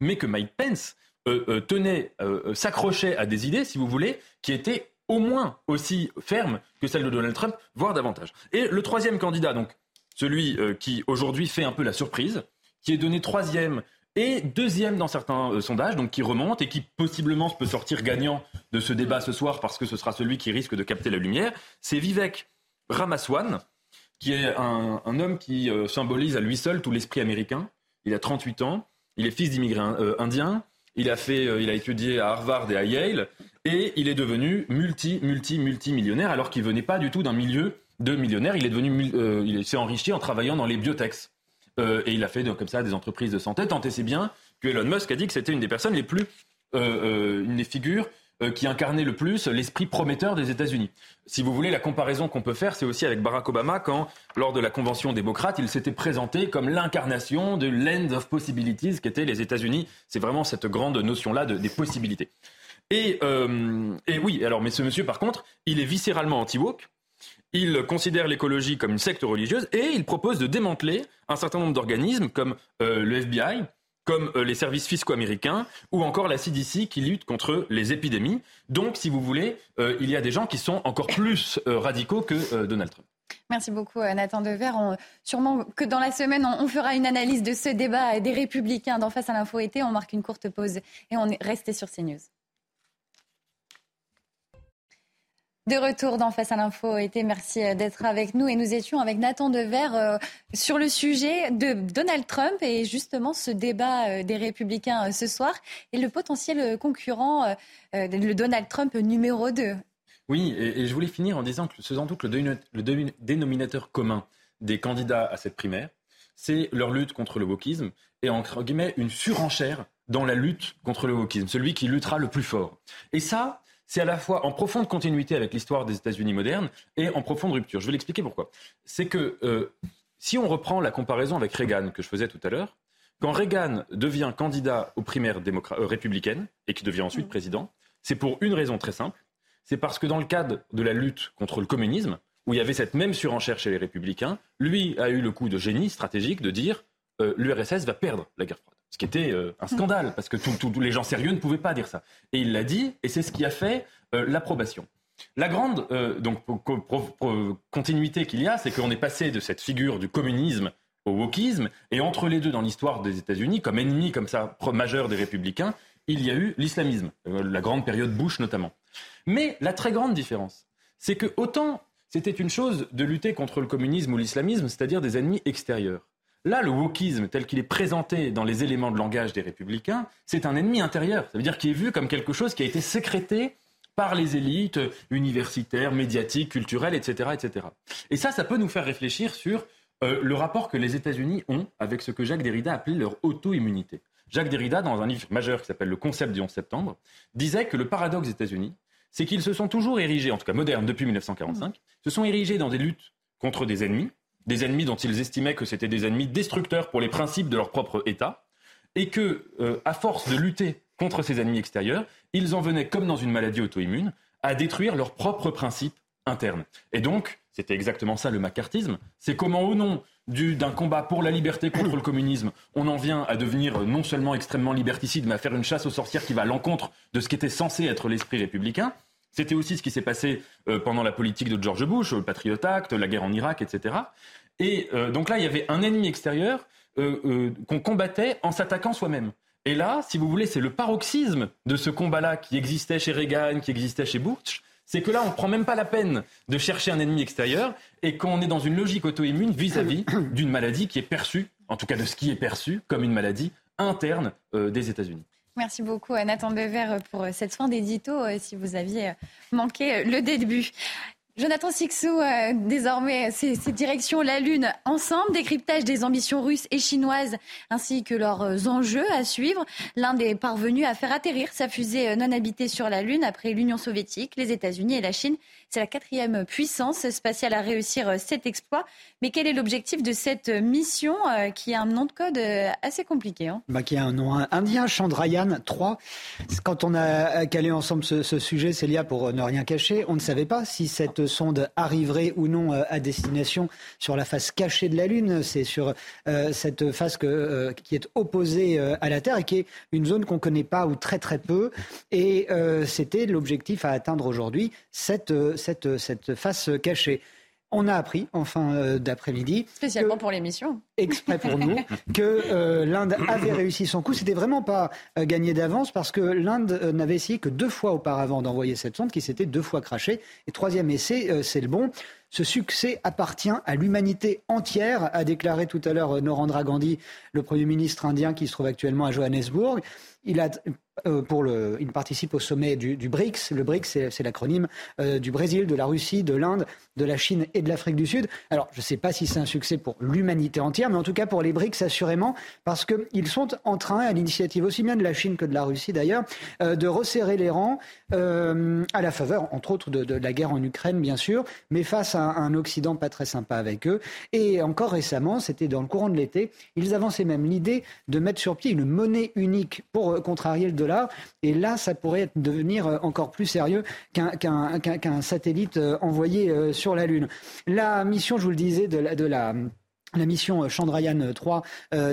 S7: Mais que Mike Pence euh, tenait, s'accrochait à des idées, si vous voulez, qui étaient au moins aussi fermes que celles de Donald Trump, voire davantage. Et le troisième candidat, donc celui qui aujourd'hui fait un peu la surprise, qui est donné troisième et deuxième dans certains euh, sondages, donc qui remonte et qui possiblement peut sortir gagnant de ce débat ce soir parce que ce sera celui qui risque de capter la lumière, c'est Vivek Ramaswamy, qui est un, homme qui euh, symbolise à lui seul tout l'esprit américain. Il a 38 ans, il est fils d'immigrés euh, indiens, il a, fait, il a étudié à Harvard et à Yale, et il est devenu multi, multi, multimillionnaire alors qu'il venait pas du tout d'un milieu de millionnaires. Il il s'est enrichi en travaillant dans les biotechs. Euh, et il a fait comme ça des entreprises de santé. Tant et c'est bien que Elon Musk a dit que c'était une des personnes les plus, euh, euh, une des figures qui incarnait le plus l'esprit prometteur des États-Unis. Si vous voulez, la comparaison qu'on peut faire, c'est aussi avec Barack Obama, quand, lors de la convention démocrate, il s'était présenté comme l'incarnation de l'end of possibilities qu'étaient les États-Unis. C'est vraiment cette grande notion-là des possibilités. Et, et, oui, alors, mais ce monsieur, par contre, il est viscéralement anti-woke. Il considère l'écologie comme une secte religieuse et il propose de démanteler un certain nombre d'organismes comme euh, le FBI, comme euh, les services fiscaux américains ou encore la CDC qui lutte contre les épidémies. Donc, si vous voulez, euh, il y a des gens qui sont encore plus radicaux que Donald Trump.
S1: Merci beaucoup Nathan Dever. sûrement que dans la semaine, on, fera une analyse de ce débat des républicains d'en face à l'info été. On marque une courte pause et on est resté sur CNews. De retour dans Face à l'info été, merci euh, d'être avec nous et nous étions avec Nathan Dever euh, sur le sujet de Donald Trump et justement ce débat euh, des républicains ce soir et le potentiel concurrent, le Donald Trump numéro 2.
S7: Oui, et, je voulais finir en disant que sans doute le, le dénominateur commun des candidats à cette primaire, c'est leur lutte contre le wokisme et entre guillemets une surenchère dans la lutte contre le wokisme, celui qui luttera le plus fort. Et ça, c'est à la fois en profonde continuité avec l'histoire des États-Unis modernes et en profonde rupture. Je vais l'expliquer pourquoi. C'est que euh, si on reprend la comparaison avec Reagan que je faisais tout à l'heure, quand Reagan devient candidat aux primaires euh, républicaines et qui devient ensuite mmh. président, c'est pour une raison très simple. C'est parce que dans le cadre de la lutte contre le communisme, où il y avait cette même surenchère chez les républicains, lui a eu le coup de génie stratégique de dire euh, l'URSS va perdre la guerre froide. Ce qui était euh, un scandale, parce que tous les gens sérieux ne pouvaient pas dire ça. Et il l'a dit, et c'est ce qui a fait euh, l'approbation. La grande donc, continuité qu'il y a, c'est qu'on est passé de cette figure du communisme au wokisme, et entre les deux, dans l'histoire des États-Unis, comme ennemi comme ça majeur des républicains, il y a eu l'islamisme, la grande période Bush notamment. Mais la très grande différence, c'est que autant c'était une chose de lutter contre le communisme ou l'islamisme, c'est-à-dire des ennemis extérieurs. Là, le wokisme, tel qu'il est présenté dans les éléments de langage des républicains, c'est un ennemi intérieur. Ça veut dire qu'il est vu comme quelque chose qui a été sécrété par les élites universitaires, médiatiques, culturelles, etc., etc. Et ça, ça peut nous faire réfléchir sur euh, le rapport que les États-Unis ont avec ce que Jacques Derrida appelait leur auto-immunité. Jacques Derrida, dans un livre majeur qui s'appelle Le concept du 11 septembre, disait que le paradoxe des États-Unis, c'est qu'ils se sont toujours érigés, en tout cas modernes depuis 1945, se sont érigés dans des luttes contre des ennemis, des ennemis dont ils estimaient que c'était des ennemis destructeurs pour les principes de leur propre État, et que, euh, à force de lutter contre ces ennemis extérieurs, ils en venaient, comme dans une maladie auto-immune, à détruire leurs propres principes internes. Et donc, c'était exactement ça le macartisme, c'est comment au nom d'un combat pour la liberté contre le communisme, on en vient à devenir non seulement extrêmement liberticide, mais à faire une chasse aux sorcières qui va à l'encontre de ce qui était censé être l'esprit républicain. C'était aussi ce qui s'est passé euh, pendant la politique de George Bush, le Patriot Act, la guerre en Irak, etc. Et euh, donc là, il y avait un ennemi extérieur euh, qu'on combattait en s'attaquant soi-même. Et là, si vous voulez, c'est le paroxysme de ce combat-là qui existait chez Reagan, qui existait chez Bush. C'est que là, on ne prend même pas la peine de chercher un ennemi extérieur et qu'on est dans une logique auto-immune vis-à-vis (coughs) d'une maladie qui est perçue, en tout cas de ce qui est perçu, comme une maladie interne des États-Unis.
S1: Merci beaucoup à Nathan Dever pour cette fin d'édito, si vous aviez manqué le début. Jonathan Sixou, euh, désormais, c'est direction la Lune ensemble, décryptage des ambitions russes et chinoises ainsi que leurs euh, enjeux à suivre. L'Inde est parvenu à faire atterrir sa fusée euh, non habitée sur la Lune après l'Union soviétique, les États-Unis et la Chine. C'est la quatrième puissance spatiale à réussir cet exploit. Mais quel est l'objectif de cette mission qui a un nom de code assez compliqué hein?
S4: Bah, Qui a un nom indien, Chandrayaan 3. Quand on a calé ensemble ce, ce sujet, Célia, pour ne rien cacher, on ne savait pas si cette sonde arriverait ou non à destination sur la face cachée de la Lune. C'est sur cette face que, qui est opposée à la Terre et qui est une zone qu'on ne connaît pas ou très très peu. Et c'était l'objectif à atteindre aujourd'hui, cette face cachée. On a appris en fin euh, d'après-midi.
S1: Spécialement pour l'émission.
S4: Exprès pour nous, (laughs) que euh, l'Inde avait réussi son coup. C'était vraiment pas euh, gagné d'avance parce que l'Inde n'avait essayé que deux fois auparavant d'envoyer cette sonde qui s'était deux fois crachée. Et troisième essai, c'est le bon. Ce succès appartient à l'humanité entière, a déclaré tout à l'heure Narendra Gandhi, le Premier ministre indien qui se trouve actuellement à Johannesburg. Euh, il participe au sommet du, BRICS. Le BRICS, c'est l'acronyme euh, du Brésil, de la Russie, de l'Inde, de la Chine et de l'Afrique du Sud. Alors, je ne sais pas si c'est un succès pour l'humanité entière, mais en tout cas pour les BRICS, assurément, parce qu'ils sont en train, à l'initiative aussi bien de la Chine que de la Russie d'ailleurs, euh, de resserrer les rangs à la faveur, entre autres, de, la guerre en Ukraine, bien sûr, mais face à un Occident pas très sympa avec eux. Et encore récemment, c'était dans le courant de l'été, ils avançaient même l'idée de mettre sur pied une monnaie unique pour euh, contrarier le dollar. Et là, ça pourrait devenir euh, encore plus sérieux qu'un satellite euh, envoyé sur la Lune. La mission, je vous le disais, de la, de la mission Chandrayaan 3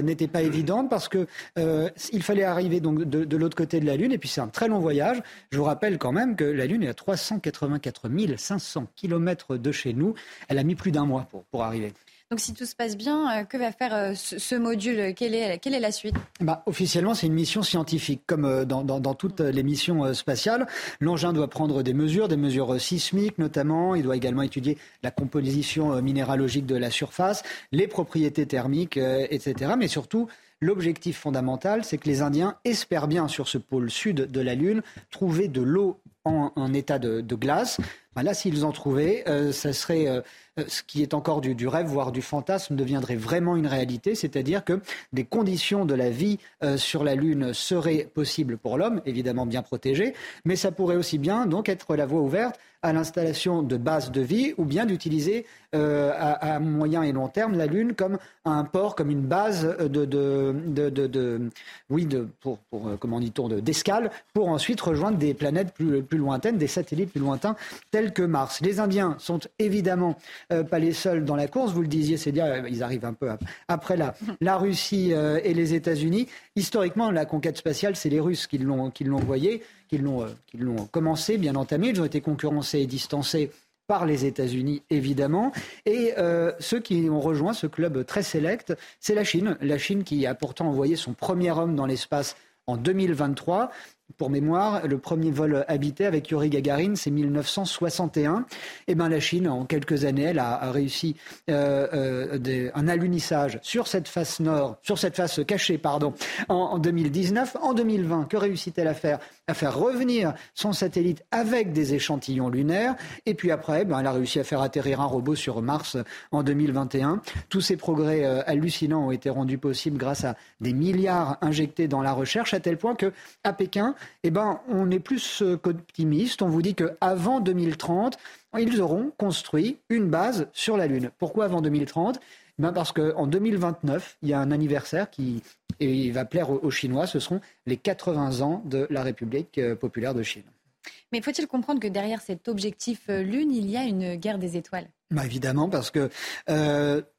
S4: n'était pas évidente parce que il fallait arriver donc de, l'autre côté de la Lune et puis c'est un très long voyage. Je vous rappelle quand même que la Lune est à 384 500 km de chez nous. Elle a mis plus d'un mois pour, pour arriver.
S1: Donc si tout se passe bien, euh, que va faire euh, ce, module? Quelle est, la suite?
S4: Bah, Officiellement, c'est une mission scientifique. Comme euh, dans, toutes les missions spatiales, l'engin doit prendre des mesures, des mesures sismiques notamment. Il doit également étudier la composition minéralogique de la surface, les propriétés thermiques, etc. Mais surtout, L'objectif fondamental, c'est que les Indiens espèrent bien sur ce pôle sud de la Lune trouver de l'eau en, état de, glace. Bah, là, s'ils en trouvaient, ça serait euh, ce qui est encore du, rêve, voire du fantasme, deviendrait vraiment une réalité, c'est-à-dire que des conditions de la vie euh, sur la Lune seraient possibles pour l'homme, évidemment bien protégées, mais ça pourrait aussi bien donc être la voie ouverte à l'installation de bases de vie ou bien d'utiliser euh, à, moyen et long terme la Lune comme un port, comme une base de, de, de, oui, de, pour, pour comment dit-on, d'escale pour ensuite rejoindre des planètes plus, plus lointaines, des satellites plus lointains tels que Mars. Les Indiens sont évidemment euh, pas les seuls dans la course. Vous le disiez, c'est dire euh, ils arrivent un peu après la, la Russie euh, et les États-Unis. Historiquement, la conquête spatiale, c'est les Russes qui l'ont qui l'ont qui l'ont qui l'ont commencé, bien entamé. Ils ont été concurrencés et distancés par les États-Unis, évidemment. Et ceux qui ont rejoint ce club très sélect, c'est la Chine. La Chine qui a pourtant envoyé son premier homme dans l'espace en 2023. Pour mémoire, le premier vol habité avec Yuri Gagarin, c'est 1961. Et ben la Chine, en quelques années, elle a, réussi euh, euh, un alunissage sur cette face nord, sur cette face cachée, pardon, en, 2019. En 2020, que réussit-elle à faire? À faire revenir son satellite avec des échantillons lunaires. Et puis après, ben, elle a réussi à faire atterrir un robot sur Mars en 2021. Tous ces progrès euh, hallucinants ont été rendus possibles grâce à des milliards injectés dans la recherche, à tel point que à Pékin, eh ben, on est plus euh, qu'optimiste. On vous dit qu'avant 2030, ils auront construit une base sur la Lune. Pourquoi avant 2030 ben parce qu'en 2029, il y a un anniversaire qui et va plaire aux Chinois. Ce seront les 80 ans de la République euh, populaire de Chine.
S1: Mais faut-il comprendre que derrière cet objectif euh, Lune, il y a une guerre des étoiles?
S4: Bah Évidemment, parce que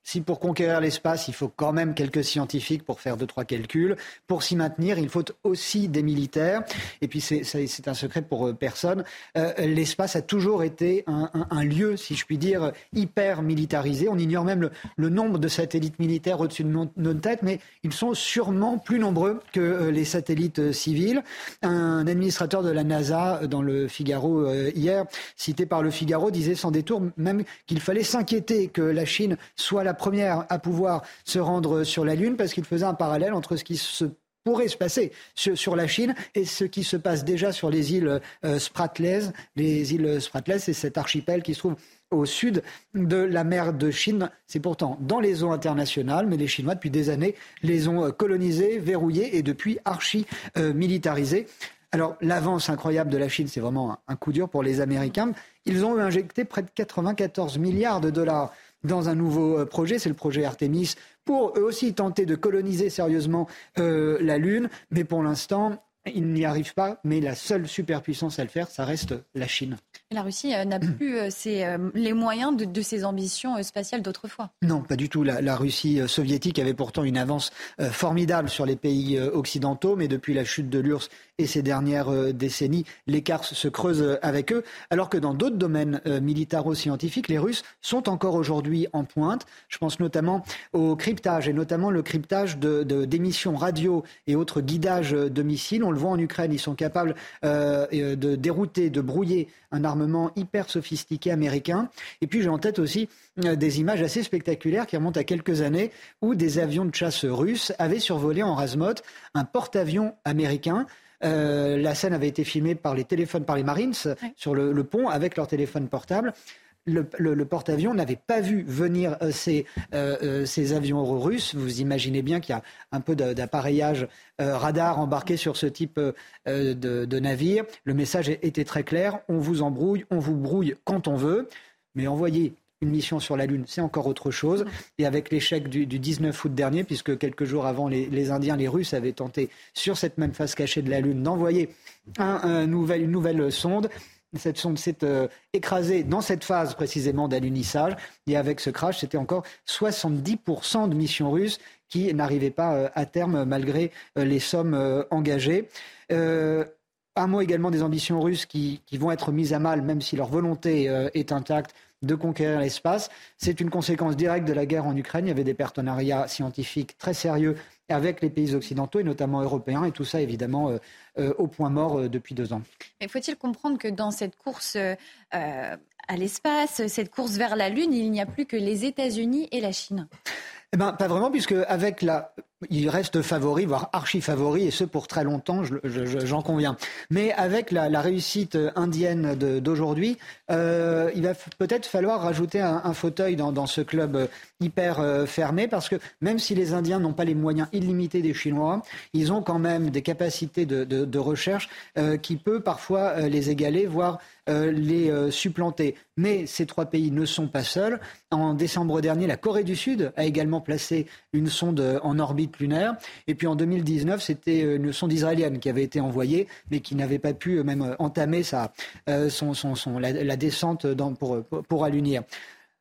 S4: si pour conquérir l'espace, il faut quand même quelques scientifiques pour faire deux, trois calculs, pour s'y maintenir, il faut aussi des militaires. Et puis, c'est un secret pour euh, personne. Euh, l'espace a toujours été un, lieu, si je puis dire, hyper militarisé. On ignore même le, nombre de satellites militaires au-dessus de notre tête, mais ils sont sûrement plus nombreux que euh, les satellites civils. Un administrateur de la NASA dans le Figaro hier, cité par le Figaro, disait sans détour même qu'il fallait s'inquiéter que la Chine soit la première à pouvoir se rendre sur la Lune parce qu'il faisait un parallèle entre ce qui se pourrait se passer sur, la Chine et ce qui se passe déjà sur les îles euh, Spratlys. Les îles Spratlys, c'est cet archipel qui se trouve au sud de la mer de Chine. C'est pourtant dans les eaux internationales, mais les Chinois, depuis des années, les ont colonisés, verrouillés et depuis archi-militarisés. Alors, l'avance incroyable de la Chine, c'est vraiment un coup dur pour les Américains. Ils ont injecté près de 94 milliards de dollars dans un nouveau euh, projet, c'est le projet Artemis, pour eux aussi tenter de coloniser sérieusement euh, la Lune. Mais pour l'instant, ils n'y arrivent pas. Mais la seule superpuissance à le faire, ça reste la Chine.
S1: La Russie euh, n'a plus euh, euh, les moyens de, ses ambitions spatiales d'autrefois.
S4: Non, pas du tout. La, Russie soviétique avait pourtant une avance formidable sur les pays occidentaux, mais depuis la chute de l'URSS et ces dernières décennies, l'écart se creuse avec eux, alors que dans d'autres domaines militaro-scientifiques, les Russes sont encore aujourd'hui en pointe. Je pense notamment au cryptage, et notamment le cryptage d'émissions de, radio et autres guidages de missiles. On le voit en Ukraine, ils sont capables de dérouter, de brouiller un armement hyper sophistiqué américain. Et puis j'ai en tête aussi euh, des images assez spectaculaires qui remontent à quelques années où des avions de chasse russes avaient survolé en Razmot un porte-avions américain. Euh, la scène avait été filmée par les téléphones, par les Marines sur le, pont avec leur téléphone portable le, porte-avions n'avait pas vu venir euh, ces, euh, euh, ces, avions russes. Vous imaginez bien qu'il y a un peu d'appareillage radar embarqué sur ce type de, navire. Le message était très clair on vous embrouille, on vous brouille quand on veut, mais envoyer une mission sur la Lune, c'est encore autre chose. Et avec l'échec du, 19 août dernier, puisque quelques jours avant, les, Indiens, les Russes avaient tenté, sur cette même face cachée de la Lune, d'envoyer un, une nouvelle sonde, cette sonde s'est euh, écrasée dans cette phase précisément d'alunissage. Et avec ce crash, c'était encore 70% de missions russes qui n'arrivaient pas euh, à terme malgré euh, les sommes engagées. un mot également des ambitions russes qui, vont être mises à mal, même si leur volonté est intacte de conquérir l'espace. C'est une conséquence directe de la guerre en Ukraine. Il y avait des partenariats scientifiques très sérieux avec les pays occidentaux et notamment européens. Et tout ça, évidemment, euh, euh, au point mort euh, depuis deux ans.
S1: Mais faut-il comprendre que dans cette course à l'espace, cette course vers la Lune, il n'y a plus que les États-Unis et la Chine?
S4: Eh ben, pas vraiment, puisque avec la, il reste favori, voire archi favori, et ce pour très longtemps, j'en conviens. Mais avec la, réussite indienne d'aujourd'hui, euh, il va peut-être falloir rajouter un, fauteuil dans, ce club hyper euh, fermé, parce que même si les Indiens n'ont pas les moyens illimités des Chinois, ils ont quand même des capacités de, recherche euh, qui peut parfois les égaler, voire euh, les euh, supplanter. Mais ces trois pays ne sont pas seuls. En décembre dernier, la Corée du Sud a également placé une sonde en orbite lunaire. Et puis en 2019, c'était une sonde israélienne qui avait été envoyée, mais qui n'avait pas pu même entamer sa, son, son, la, descente dans, pour, pour allunir.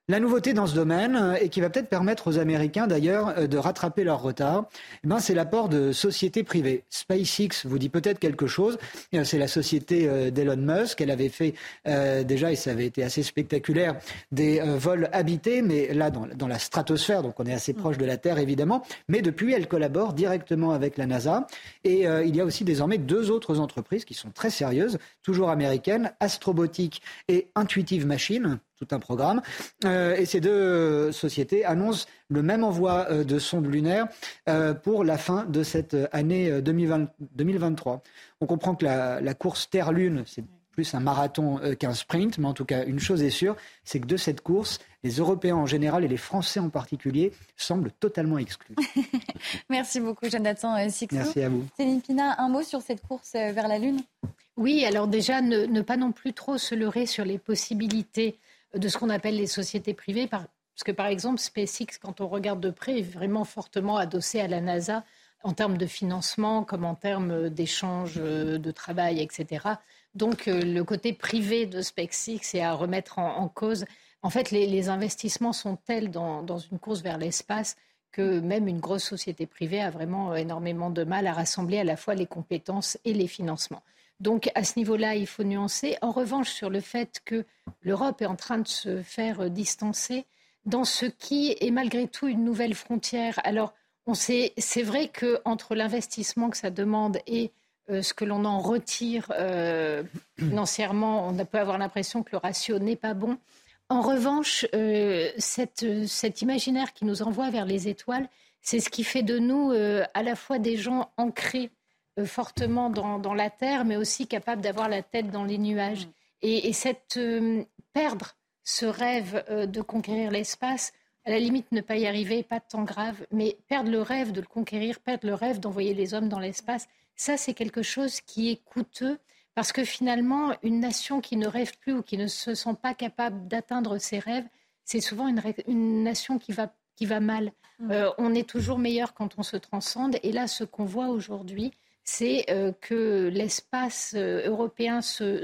S4: La nouveauté dans ce domaine, euh, et qui va peut-être permettre aux Américains d'ailleurs euh, de rattraper leur retard, eh ben, c'est l'apport de sociétés privées. SpaceX vous dit peut-être quelque chose. Euh, c'est la société d'Elon Musk. Elle avait fait déjà, et ça avait été assez spectaculaire, des vols habités, mais là dans, dans, la stratosphère, donc on est assez proche de la Terre évidemment. Mais depuis, elle collabore directement avec la NASA. Et il y a aussi désormais deux autres entreprises qui sont très sérieuses, toujours américaines, Astrobotic et Intuitive Machine tout un programme. Euh, et ces deux sociétés annoncent le même envoi euh, de sondes lunaires euh, pour la fin de cette année 2023. On comprend que la, course Terre-Lune, c'est plus un marathon qu'un sprint, mais en tout cas, une chose est sûre, c'est que de cette course, les Européens en général et les Français en particulier semblent totalement exclus. (laughs)
S1: Merci beaucoup, Jonathan Sixou.
S4: Merci à vous.
S1: Céline Pina, un mot sur cette course vers la Lune?
S5: Oui, alors déjà, ne, pas non plus trop se leurrer sur les possibilités de ce qu'on appelle les sociétés privées. Parce que, par exemple, SpaceX, quand on regarde de près, est vraiment fortement adossé à la NASA en termes de financement comme en termes d'échange de travail, etc. Donc, euh, le côté privé de SpaceX est à remettre en, cause. En fait, les, investissements sont tels dans une course vers l'espace que même une grosse société privée a vraiment énormément de mal à rassembler à la fois les compétences et les financements. Donc à ce niveau-là, il faut nuancer. En revanche, sur le fait que l'Europe est en train de se faire euh, distancer dans ce qui est malgré tout une nouvelle frontière. Alors, on sait, c'est vrai qu'entre l'investissement que ça demande et euh, ce que l'on en retire euh, (clears throat) financièrement, on peut avoir l'impression que le ratio n'est pas bon. En revanche, cet imaginaire qui nous envoie vers les étoiles, C'est ce qui fait de nous à la fois des gens ancrés fortement dans, la terre, mais aussi capables d'avoir la tête dans les nuages. Mm. Et, cette, perdre ce rêve de conquérir l'espace, à la limite ne pas y arriver, pas de temps grave, mais perdre le rêve de le conquérir, perdre le rêve d'envoyer les hommes dans l'espace, ça c'est quelque chose qui est coûteux parce que finalement, une nation qui ne rêve plus ou qui ne se sent pas capable d'atteindre ses rêves, c'est souvent une, nation qui va, qui va mal. Mmh. Euh, on est toujours meilleur quand on se transcende. Et là, ce qu'on voit aujourd'hui, c'est euh, que l'espace euh, européen se,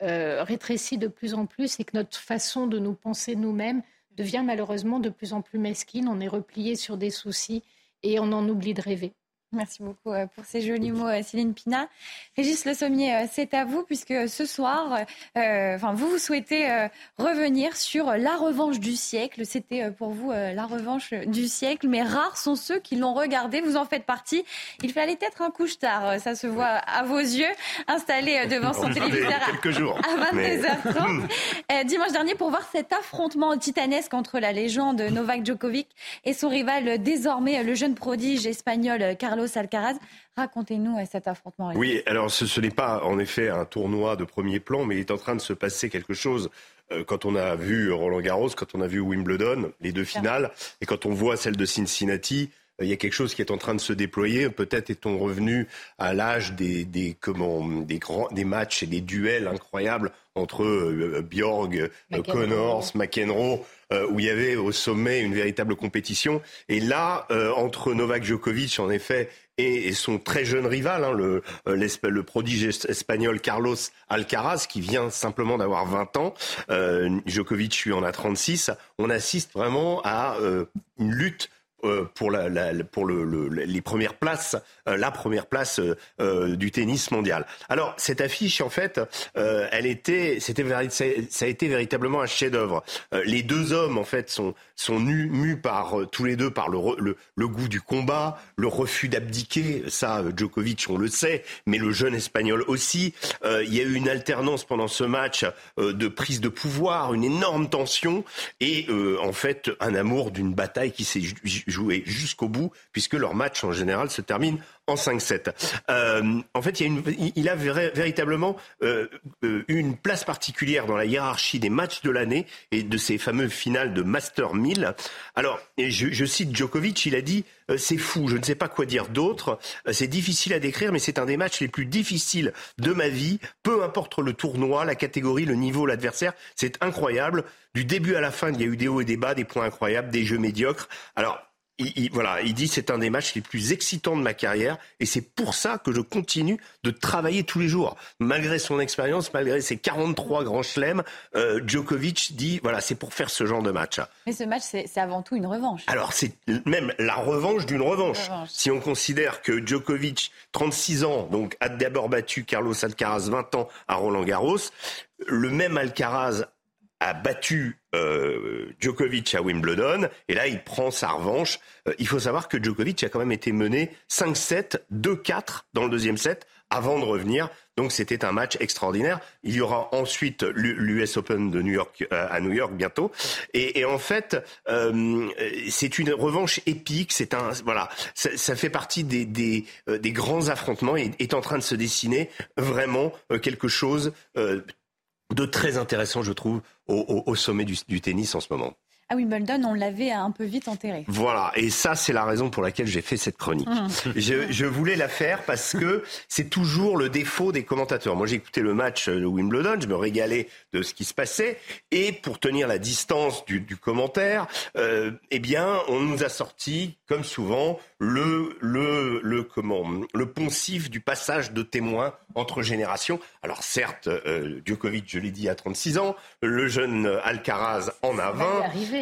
S5: rétrécit de plus en plus et que notre façon de nous penser nous-mêmes devient malheureusement de plus en plus mesquine. On est replié sur des soucis et on en oublie de rêver.
S1: Merci beaucoup euh, pour ces jolis mots, euh, Céline Pina. Régis Le Sommier, euh, c'est à vous, puisque ce soir, enfin, vous, vous souhaitez revenir sur la revanche du siècle. C'était pour vous la revanche du siècle, mais rares sont ceux qui l'ont regardé. Vous en faites partie. Il fallait être un couche-tard, ça se voit à vos yeux, installé devant son téléviseur à 22h30. (laughs) dimanche dernier, pour voir cet affrontement titanesque entre la légende Novak Djokovic et son rival désormais le jeune prodige espagnol Carlos Carlos Alcaraz. Racontez-nous cet affrontement.
S6: Oui, alors ce, n'est pas en effet un tournoi de premier plan, mais il est en train de se passer quelque chose euh, quand on a vu Roland Garros, quand on a vu Wimbledon, les deux finales, et quand on voit celle de Cincinnati, euh, il y a quelque chose qui est en train de se déployer. Peut-être est-on revenu à l'âge des, des, comment, des, grands, des matchs et des duels incroyables entre euh, Bjorg, Connors, McEnroe, où il y avait au sommet une véritable compétition. Et là, entre Novak Djokovic, en effet, et, son très jeune rival, hein, le, euh, le, prodige espagnol Carlos Alcaraz, qui vient simplement d'avoir 20 ans. Euh, Djokovic lui en a 36. On assiste vraiment à euh, une lutte euh, pour, la, pour le, les premières places, euh, la première place euh, du tennis mondial. Alors cette affiche, en fait, elle était, c'était ça a été véritablement un chef-d'œuvre. les deux hommes, en fait, sont sont nus, mus par tous les deux par le, le, le goût du combat, le refus d'abdiquer. Ça, Djokovic, on le sait, mais le jeune espagnol aussi. il y a eu une alternance pendant ce match de prise de pouvoir, une énorme tension et en fait un amour d'une bataille qui s'est jouer jusqu'au bout, puisque leur match en général se termine en 5-7. Euh, en fait, il, y a, une, il a véritablement euh, euh, une place particulière dans la hiérarchie des matchs de l'année et de ces fameux finales de Master 1000. Alors, je, je cite Djokovic, il a dit c'est fou, je ne sais pas quoi dire d'autre, c'est difficile à décrire, mais c'est un des matchs les plus difficiles de ma vie, peu importe le tournoi, la catégorie, le niveau, l'adversaire, c'est incroyable. Du début à la fin, il y a eu des hauts et des bas, des points incroyables, des jeux médiocres. Alors, il, voilà, il dit c'est un des matchs les plus excitants de ma carrière et c'est pour ça que je continue de travailler tous les jours. Malgré son expérience, malgré ses 43 grands chelems, euh, Djokovic dit voilà, c'est pour faire ce genre de match.
S1: Mais ce match, c'est avant tout une revanche.
S6: Alors c'est même la revanche d'une revanche. Si on considère que Djokovic, 36 ans, donc a d'abord battu Carlos Alcaraz 20 ans à Roland Garros, le même Alcaraz a battu euh, Djokovic à Wimbledon et là il prend sa revanche. Euh, il faut savoir que Djokovic a quand même été mené 5-7, 2-4 dans le deuxième set avant de revenir. Donc c'était un match extraordinaire. Il y aura ensuite l'US Open de New York euh, à New York bientôt. Et, et en fait, euh, c'est une revanche épique. C'est un voilà, ça, ça, fait partie des, des, des grands affrontements et est en train de se dessiner vraiment quelque chose de très intéressant, je trouve, au, sommet du, tennis en ce moment.
S1: À Wimbledon, on l'avait un peu vite enterré.
S6: Voilà, et ça, c'est la raison pour laquelle j'ai fait cette chronique. Mmh. Je, voulais la faire parce que c'est toujours le défaut des commentateurs. Moi, j'ai écouté le match de Wimbledon, je me régalais de ce qui se passait, et pour tenir la distance du, commentaire, euh, eh bien, on nous a sorti, comme souvent, le, le, le, comment, le poncif du passage de témoins entre générations. Alors certes, euh, Djokovic, je l'ai dit, a 36 ans, le jeune Alcaraz en a 20.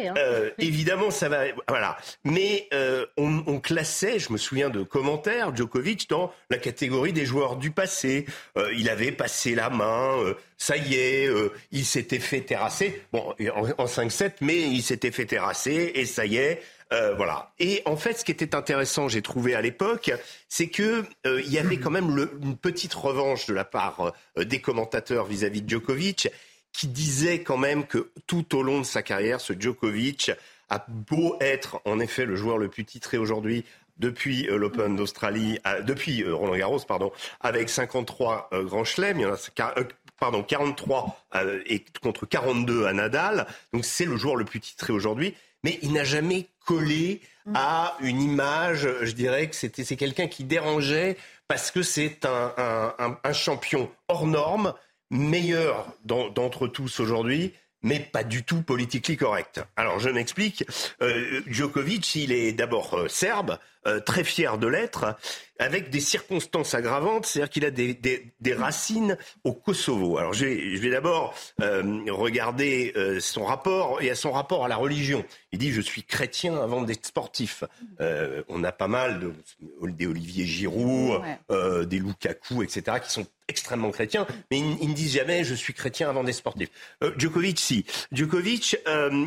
S5: Hein.
S6: euh, évidemment, ça va, voilà. Mais euh, on, on, classait, je me souviens de commentaires, Djokovic dans la catégorie des joueurs du passé. Euh, il avait passé la main, euh, ça y est, il s'était fait terrasser. Bon, en, en 5-7, mais il s'était fait terrasser et ça y est. Euh, voilà. Et en fait, ce qui était intéressant, j'ai trouvé à l'époque, c'est que euh, il y avait quand même le, une petite revanche de la part euh, des commentateurs vis-à-vis de Djokovic, qui disaient quand même que tout au long de sa carrière, ce Djokovic a beau être en effet le joueur le plus titré aujourd'hui depuis l'Open d'Australie, depuis Roland Garros, pardon, avec 53 grands chelems. Il y en a pardon, 43 et contre 42 à Nadal. Donc c'est le joueur le plus titré aujourd'hui. Mais il n'a jamais collé à une image, je dirais que c'était c'est quelqu'un qui dérangeait parce que c'est un, un, champion hors norme, meilleur d'entre tous aujourd'hui, mais pas du tout politiquement correct. Alors je m'explique. Euh, Djokovic, il est d'abord euh, serbe, euh, très fier de l'être, avec des circonstances aggravantes, c'est-à-dire qu'il a des, des, des, racines au Kosovo. Alors je vais, je vais d'abord euh, regarder euh, son rapport et à son rapport à la religion. Il dit je suis chrétien avant d'être sportif. on a pas mal de des Olivier Giroud, des Lukaku, etc. qui sont extrêmement chrétiens, mais ils, ils, ne disent jamais je suis chrétien avant d'être sportif. Djokovic, si. Djokovic,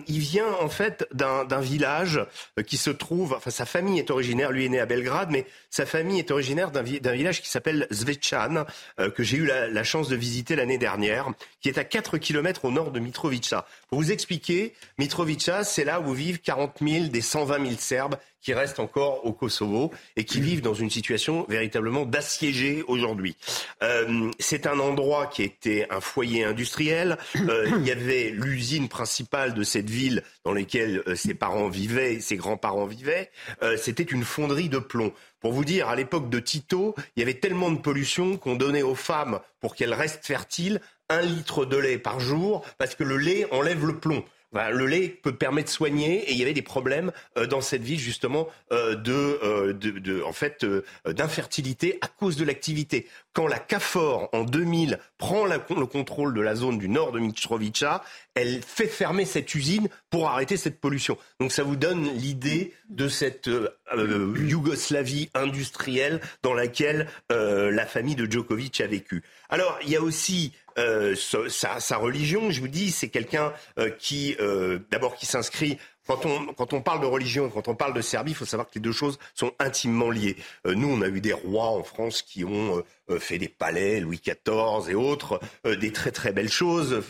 S6: il vient en fait d'un village qui se trouve, enfin sa famille est originaire lui est né à Belgrade, mais sa famille est originaire d'un village qui s'appelle Zvečan, euh, que j'ai eu la, chance de visiter l'année dernière, qui est à 4 km au nord de Mitrovica. Pour vous expliquer, Mitrovica, c'est là où vivent 40 000 des 120 000 Serbes qui restent encore au Kosovo et qui vivent dans une situation véritablement d'assiégé aujourd'hui. Euh, c'est un endroit qui était un foyer industriel. Euh, il y avait l'usine principale de cette ville dans laquelle euh, ses parents vivaient, ses grands-parents vivaient. C'était une fonderie de plomb. Pour vous dire, à l'époque de Tito, il y avait tellement de pollution qu'on donnait aux femmes, pour qu'elles restent fertiles, un litre de lait par jour, parce que le lait enlève le plomb le lait peut permettre de soigner et il y avait des problèmes euh, dans cette ville justement euh, euh, de, de, en fait d'infertilité à cause de l'activité. Quand la CAFOR en 2000 prend le contrôle de la zone du nord de Mitrovica, elle fait fermer cette usine pour arrêter cette pollution. Donc ça vous donne l'idée de cette Yougoslavie industrielle dans laquelle la famille de Djokovic a vécu. Alors il y a aussi euh, sa, sa, religion, je vous dis, c'est quelqu'un euh, qui, euh, d'abord, qui s'inscrit. Quand on, quand on parle de religion quand on parle de Serbie, il faut savoir que les deux choses sont intimement liées. nous, on a eu des rois en France qui ont fait des palais, Louis XIV et autres, des très très belles choses,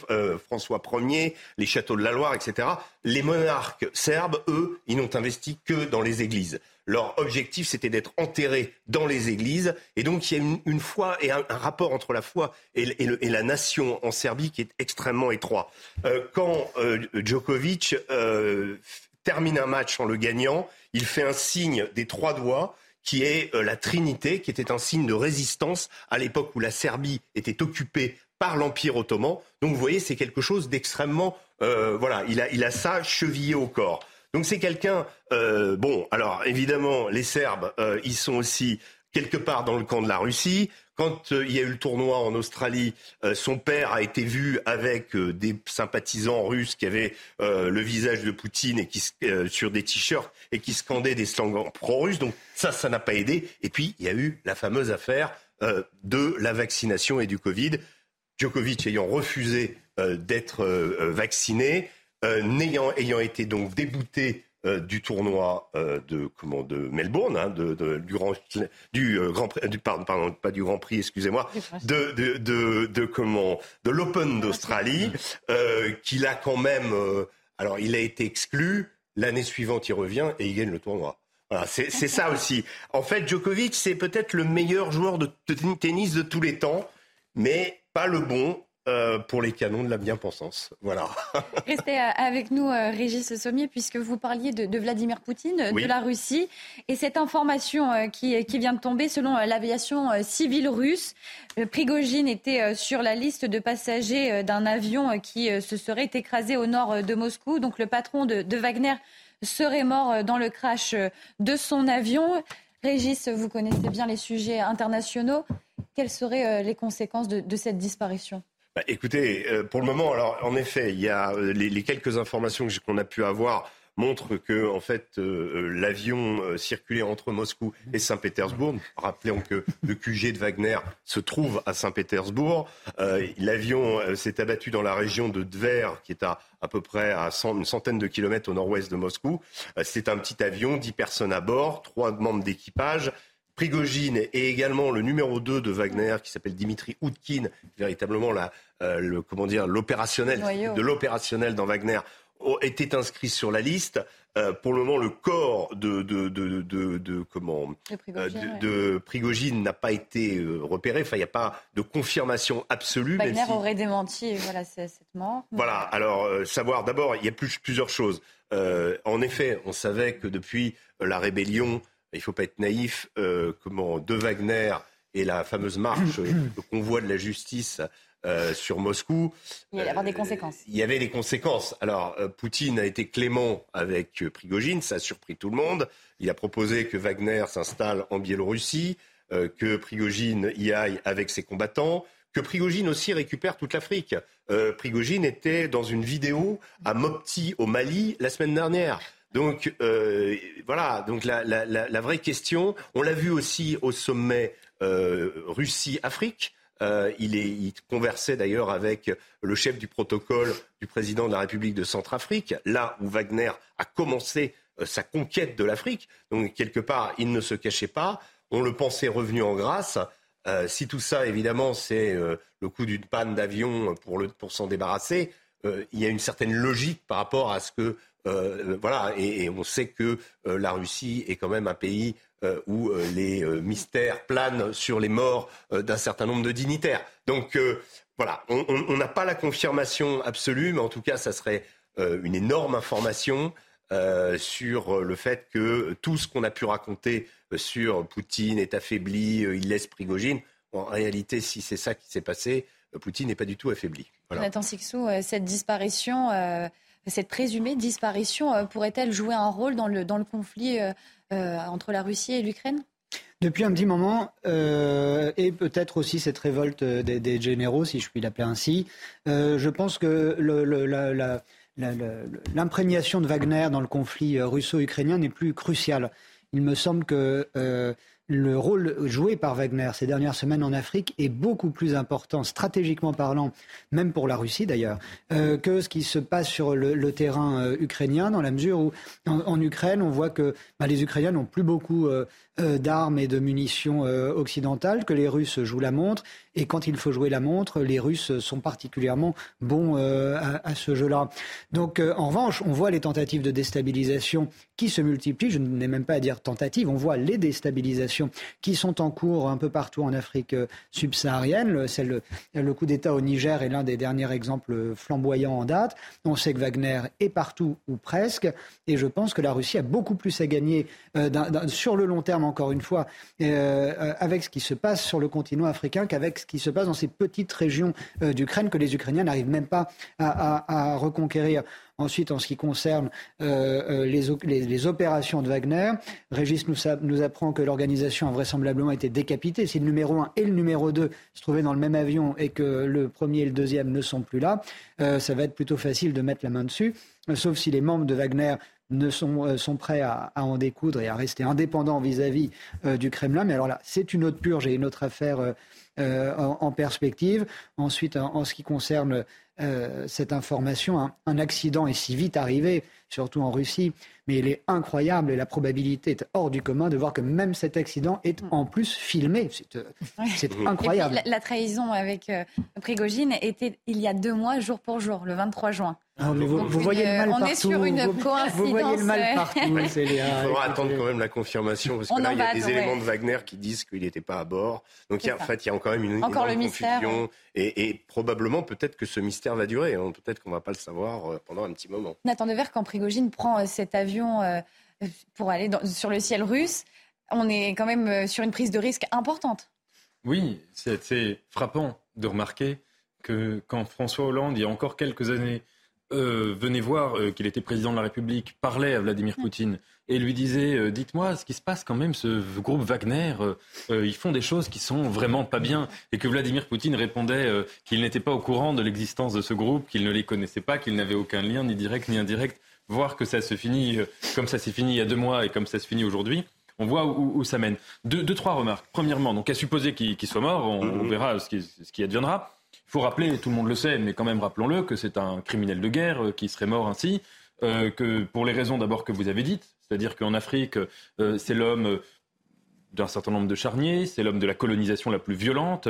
S6: François Ier, les châteaux de la Loire, etc. Les monarques serbes, eux, ils n'ont investi que dans les églises. Leur objectif, c'était d'être enterrés dans les églises. Et donc, il y a une, foi et un, rapport entre la foi et, la nation en Serbie qui est extrêmement étroit. Euh, quand euh, Djokovic euh, termine un match en le gagnant, il fait un signe des trois doigts qui est la Trinité, qui était un signe de résistance à l'époque où la Serbie était occupée par l'Empire ottoman. Donc vous voyez, c'est quelque chose d'extrêmement... voilà, il a, il a ça chevillé au corps. Donc c'est quelqu'un, euh, bon, alors évidemment, les Serbes, euh, ils sont aussi quelque part dans le camp de la Russie. Quand euh, il y a eu le tournoi en Australie, son père a été vu avec des sympathisants russes qui avaient le visage de Poutine et qui sur des t-shirts et qui scandaient des slogans pro-russes. Donc ça, ça n'a pas aidé. Et puis il y a eu la fameuse affaire de la vaccination et du Covid. Djokovic ayant refusé d'être vacciné, euh, n'ayant ayant été donc débouté euh, du tournoi euh, de comment de Melbourne, hein, de, de, du grand du grand du, pardon, pardon, pas du Grand Prix, excusez-moi, de, de, de, de comment de l'Open d'Australie, qu'il a quand même. alors, il a été exclu. L'année suivante, il revient et il gagne le tournoi. Voilà, c'est ça aussi. En fait, Djokovic, c'est peut-être le meilleur joueur de tennis de tous les temps, mais pas le bon euh, pour les canons de la bien-pensance. Voilà. (laughs)
S1: Restez euh, avec nous, euh, Régis Sommier, puisque vous parliez de, Vladimir Poutine, de la Russie. Et cette information qui, qui, vient de tomber, selon l'aviation civile russe, Prigogine était sur la liste de passagers d'un avion qui se serait écrasé au nord de Moscou. Donc le patron de, Wagner serait mort dans le crash de son avion. Régis, vous connaissez bien les sujets internationaux. Quelles seraient les conséquences de cette disparition?
S6: Bah, écoutez, euh, pour le moment, alors en effet, il y a euh, les, quelques informations qu'on a pu avoir montrent que en fait euh, l'avion circulait entre Moscou et Saint-Pétersbourg. Rappelons que le QG de Wagner se trouve à Saint-Pétersbourg. L'avion s'est abattu dans la région de Tver, qui est à à peu près à une centaine de kilomètres au nord-ouest de Moscou. C'est un petit avion, dix personnes à bord, trois membres d'équipage. Prigogine et également le numéro 2 de Wagner qui s'appelle Dimitri Oudkin, véritablement la, euh, le, comment dire l'opérationnel de l'opérationnel dans Wagner était inscrit sur la liste. Euh, pour le moment, le corps de, de, de, de comment de Prigogine, n'a pas été repéré. Enfin, il n'y a pas de confirmation absolue.
S1: Wagner aurait démenti voilà, cette mort.
S6: Voilà. Alors, savoir d'abord, il y a plus, plusieurs choses. en effet, on savait que depuis la rébellion, il ne faut pas être naïf, comment de Wagner et la fameuse marche, (clears throat) le convoi de la justice euh, sur Moscou.
S1: Il y avait des euh, conséquences.
S6: Il y avait des conséquences. Alors, euh, Poutine a été clément avec Prigogine, ça a surpris tout le monde. Il a proposé que Wagner s'installe en Biélorussie, que Prigogine y aille avec ses combattants, que Prigogine aussi récupère toute l'Afrique. Prigogine était dans une vidéo à Mopti au Mali la semaine dernière. Donc voilà, donc la, la, vraie question, on l'a vu aussi au sommet Russie-Afrique. Euh, il, conversait d'ailleurs avec le chef du protocole du président de la République de Centrafrique, là où Wagner a commencé euh, sa conquête de l'Afrique. Donc quelque part, il ne se cachait pas. On le pensait revenu en grâce. Euh, si tout ça, évidemment, c'est le coup d'une panne d'avion pour, s'en débarrasser, il y a une certaine logique par rapport à ce que voilà, et, on sait que la Russie est quand même un pays euh, où euh, les euh, mystères planent sur les morts d'un certain nombre de dignitaires. Donc voilà, on n'a pas la confirmation absolue, mais en tout cas, ça serait une énorme information. sur le fait que tout ce qu'on a pu raconter sur Poutine est affaibli, il laisse Prigogine. En réalité, si c'est ça qui s'est passé, Poutine n'est pas du tout affaibli.
S1: Nathan Sixou, cette disparition, cette présumée disparition, pourrait-elle jouer un rôle dans le, dans le conflit euh, entre la Russie et l'Ukraine?
S4: Depuis un petit moment, euh, et peut-être aussi cette révolte des, généraux, si je puis l'appeler ainsi, euh, je pense que l'imprégnation de Wagner dans le conflit russo-ukrainien n'est plus cruciale. Il me semble que le rôle joué par Wagner ces dernières semaines en Afrique est beaucoup plus important, stratégiquement parlant, même pour la Russie d'ailleurs, euh, que ce qui se passe sur le, terrain euh, ukrainien, dans la mesure où en, Ukraine, on voit que bah, les Ukrainiens n'ont plus beaucoup euh, d'armes et de munitions occidentales, que les Russes jouent la montre, et quand il faut jouer la montre, les Russes sont particulièrement bons à, à, ce jeu-là. Donc, en revanche, on voit les tentatives de déstabilisation qui se multiplient. Je n'ai même pas à dire tentatives, on voit les déstabilisations qui sont en cours un peu partout en Afrique euh, subsaharienne. Le, le coup d'État au Niger est l'un des derniers exemples flamboyants en date. On sait que Wagner est partout ou presque. Et je pense que la Russie a beaucoup plus à gagner euh, sur le long terme, encore une fois, euh, avec ce qui se passe sur le continent africain qu'avec ce qui se passe dans ces petites régions d'Ukraine que les Ukrainiens n'arrivent même pas à reconquérir. Ensuite, en ce qui concerne euh, euh, les, opérations de Wagner, Régis nous, apprend que l'organisation a vraisemblablement été décapitée. Si le numéro 1 et le numéro 2 se trouvaient dans le même avion et que le premier et le deuxième ne sont plus là, euh, ça va être plutôt facile de mettre la main dessus, sauf si les membres de Wagner ne sont, prêts à, en découdre et à rester indépendants vis-à-vis du Kremlin. Mais alors là, c'est une autre purge et une autre affaire en, perspective. Ensuite, en, ce qui concerne euh, cette information. Un, accident est si vite arrivé, surtout en Russie, mais il est incroyable et la probabilité est hors du commun de voir que même cet accident est en plus filmé. C'est euh, incroyable.
S1: la, trahison avec euh, Prigogine était il y a deux mois, jour pour jour, le 23 juin.
S4: Ah, vous, voyez le mal
S1: on
S4: partout.
S1: est sur une
S4: vous,
S1: coïncidence.
S4: Vous voyez le mal partout, Il
S6: faudra attendre quand même la confirmation, parce que là, il y a des éléments de Wagner qui disent qu'il n'était pas à bord. Donc, en fait, il y a encore même une, encore le confusion. Et, probablement, peut-être que ce mystère va durer. Hein. Peut-être qu'on ne va pas le savoir euh, pendant un petit moment.
S1: Nathan Dever, quand Prigogine prend euh, cet avion euh, pour aller sur le ciel russe, on est quand même sur une prise de risque importante.
S7: Oui, c'est frappant de remarquer que quand François Hollande, il y a encore quelques années, euh, venait voir euh, qu'il était président de la République, parlait à Vladimir mm. Poutine et lui disait euh, Dites-moi ce qui se passe quand même, ce groupe Wagner, ils font des choses qui sont vraiment pas bien. Et que Vladimir Poutine répondait qu'il n'était pas au courant de l'existence de ce groupe, qu'il ne les connaissait pas, qu'il n'avait aucun lien, ni direct ni indirect. Voir que ça se finit comme ça s'est fini il y a deux mois et comme ça se finit aujourd'hui. On voit où, ça mène. Deux, trois remarques. Premièrement, donc à supposer qu'il soit mort, on, mm-hmm. verra ce qui, ce qui adviendra. Il faut rappeler, tout le monde le sait, mais quand même rappelons-le, que c'est un criminel de guerre euh, qui serait mort ainsi, euh, que pour les raisons d'abord que vous avez dites, c'est-à-dire qu'en Afrique, euh, c'est l'homme d'un certain nombre de charniers, c'est l'homme de la colonisation la plus violente.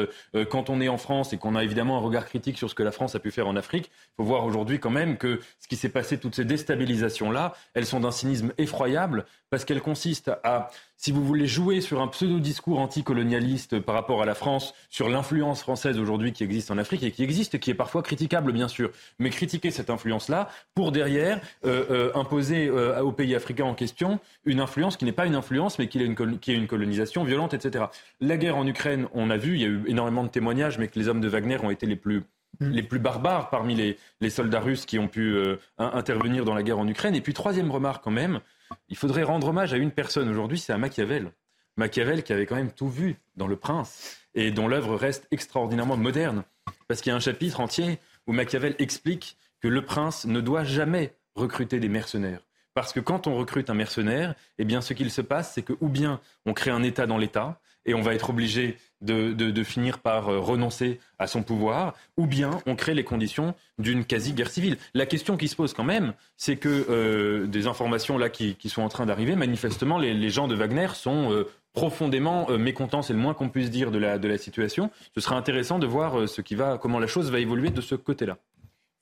S7: Quand on est en France et qu'on a évidemment un regard critique sur ce que la France a pu faire en Afrique, il faut voir aujourd'hui quand même que ce qui s'est passé, toutes ces déstabilisations-là, elles sont d'un cynisme effroyable parce qu'elles consistent à si vous voulez jouer sur un pseudo-discours anticolonialiste par rapport à la France, sur l'influence française aujourd'hui qui existe en Afrique et qui existe, qui est parfois critiquable bien sûr, mais critiquer cette influence-là pour derrière euh, euh, imposer euh, aux pays africains en question une influence qui n'est pas une influence, mais qui est une, qui est une colonisation violente, etc. La guerre en Ukraine, on a vu, il y a eu énormément de témoignages, mais que les hommes de Wagner ont été les plus mm. les plus barbares parmi les, les, soldats russes qui ont pu intervenir dans la guerre en Ukraine. Et puis troisième remarque quand même, il faudrait rendre hommage à une personne aujourd'hui, c'est à Machiavel. Machiavel qui avait quand même tout vu dans Le Prince et dont l'œuvre reste extraordinairement moderne. Parce qu'il y a un chapitre entier où Machiavel explique que le prince ne doit jamais recruter des mercenaires. Parce que quand on recrute un mercenaire, eh bien, ce qu'il se passe, c'est que ou bien on crée un État dans l'État, et on va être obligé de, finir par euh, renoncer à son pouvoir, ou bien on crée les conditions d'une quasi-guerre civile. La question qui se pose quand même, c'est que euh, des informations là qui, sont en train d'arriver, manifestement, les, gens de Wagner sont euh, profondément mécontents, c'est le moins qu'on puisse dire de la, de la situation. Ce sera intéressant de voir ce qui va, comment la chose va évoluer de ce côté-là.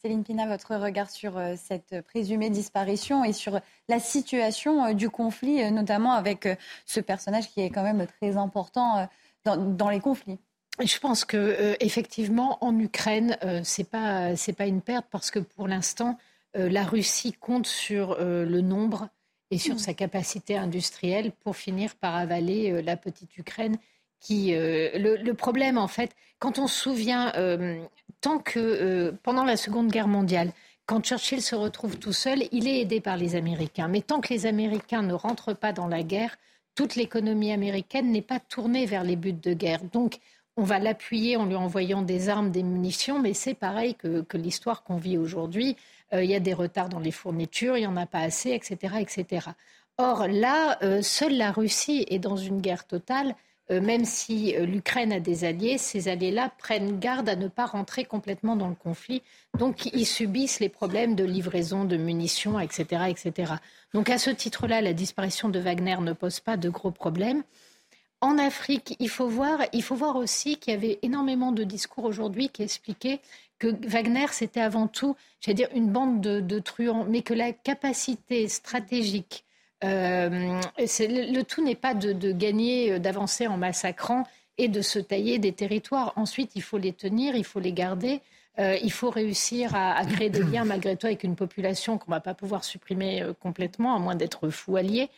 S1: Céline Pina, votre regard sur cette présumée disparition et sur la situation du conflit, notamment avec ce personnage qui est quand même très important dans, les conflits?
S5: Je pense que euh, effectivement en Ukraine euh, c'est pas c'est pas une perte parce que pour l'instant euh, la Russie compte sur le nombre et sur mm. sa capacité industrielle pour finir par avaler la petite Ukraine qui le, problème en fait quand on se souvient tant que pendant la Seconde Guerre mondiale quand Churchill se retrouve tout seul, il est aidé par les Américains. Mais tant que les Américains ne rentrent pas dans la guerre, toute l'économie américaine n'est pas tournée vers les buts de guerre. Donc, on va l'appuyer en lui envoyant des armes, des munitions, mais c'est pareil que, l'histoire qu'on vit aujourd'hui. Euh, il y a des retards dans les fournitures, il n'y en a pas assez, etc. etc. Or, là, euh, seule la Russie est dans une guerre totale euh, même si euh, l'Ukraine a des alliés, ces alliés-là prennent garde à ne pas rentrer complètement dans le conflit. Donc, ils subissent les problèmes de livraison de munitions, etc., etc. Donc, à ce titre-là, la disparition de Wagner ne pose pas de gros problèmes. En Afrique, il faut voir, il faut voir aussi qu'il y avait énormément de discours aujourd'hui qui expliquaient que Wagner, c'était avant tout, j'allais dire, une bande de truands, mais que la capacité stratégique euh, le, tout n'est pas de, gagner, euh, d'avancer en massacrant et de se tailler des territoires. Ensuite, il faut les tenir, il faut les garder. Euh, il faut réussir à, créer des liens malgré tout avec une population qu'on ne va pas pouvoir supprimer complètement, à moins d'être fou allié.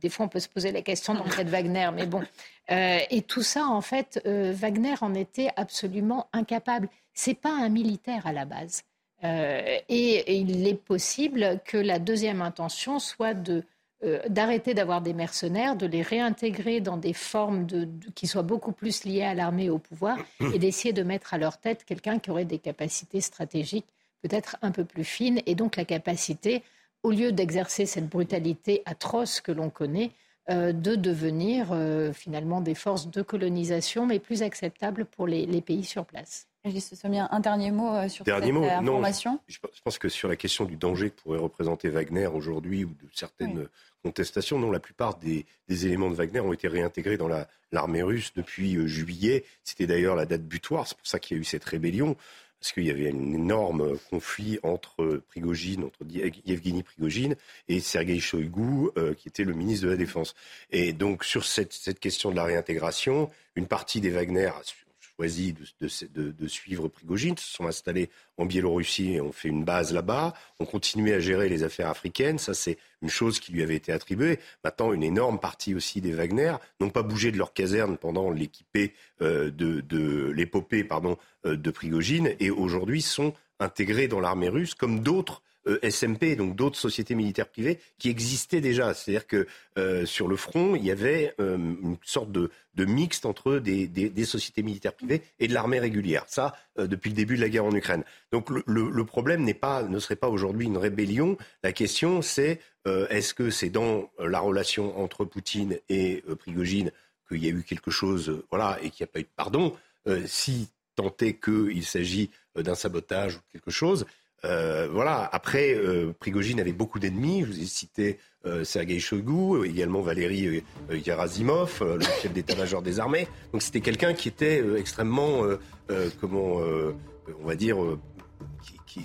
S5: Des fois, on peut se poser la question dans le de Wagner, mais bon. et tout ça, en fait, Wagner en était absolument incapable. C'est pas un militaire à la base. et, il est possible que la deuxième intention soit de euh, d'arrêter d'avoir des mercenaires, de les réintégrer dans des formes qui soient beaucoup plus liées à l'armée et au pouvoir, et (clears throat) d'essayer de mettre à leur tête quelqu'un qui aurait des capacités stratégiques peut-être un peu plus fines, et donc la capacité, au lieu d'exercer cette brutalité atroce que l'on connaît, euh, de devenir euh, finalement des forces de colonisation, mais plus acceptables pour les, pays sur place.
S1: Bien un dernier mot sur cette information.
S6: je pense que sur la question du danger que pourrait représenter Wagner aujourd'hui ou de certaines contestation. Non, la plupart des, éléments de Wagner ont été réintégrés dans l'armée russe depuis euh, juillet. C'était d'ailleurs la date butoir. C'est pour ça qu'il y a eu cette rébellion. Parce qu'il y avait un énorme conflit entre Prigogine, entre Yevgeny Prigogine et Sergei Shoigu, euh, qui était le ministre de la Défense. Et donc, sur cette, cette question de la réintégration, une partie des Wagner de, suivre Prigogine, se sont installés en Biélorussie et ont fait une base là-bas, ont continué à gérer les affaires africaines. Ça, c'est une chose qui lui avait été attribuée. Maintenant, une énorme partie aussi des Wagner n'ont pas bougé de leur caserne pendant euh, l'épopée pardon euh, de Prigogine et aujourd'hui sont intégrés dans l'armée russe comme d'autres euh, SMP, donc d'autres sociétés militaires privées qui existaient déjà. C'est-à-dire que euh, sur le front, il y avait euh, une sorte de, mixte entre des, sociétés militaires privées et de l'armée régulière. Ça, depuis le début de la guerre en Ukraine. Donc le, problème n'est pas, ne serait pas aujourd'hui une rébellion. La question, c'est est-ce que c'est dans la relation entre Poutine et Prigogine qu'il y a eu quelque chose, voilà, et qu'il n'y a pas eu de pardon Si tant est qu'il s'agit d'un sabotage ou quelque chose, voilà. Après, Prigogine avait beaucoup d'ennemis. Je vous ai cité Sergei Shoigu, également Valéry Gerasimov, le chef d'état-major des armées. Donc c'était quelqu'un qui était extrêmement, comment, on va dire, qui,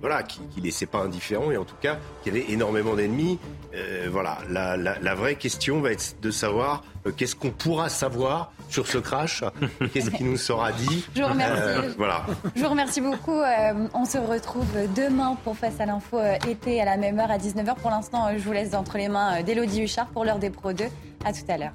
S6: voilà, qui, qui laissait pas indifférent et en tout cas qui avait énormément d'ennemis. Euh, voilà, la, vraie question va être de savoir euh, qu'est-ce qu'on pourra savoir sur ce crash, (laughs) qu'est-ce qui nous sera dit?
S1: Je vous remercie. Euh, voilà. Je vous remercie beaucoup. on se retrouve demain pour Face à l'info été à la même heure à 19h. Pour l'instant, je vous laisse entre les mains d'Elodie Huchard pour l'heure des Pro 2. À tout à l'heure.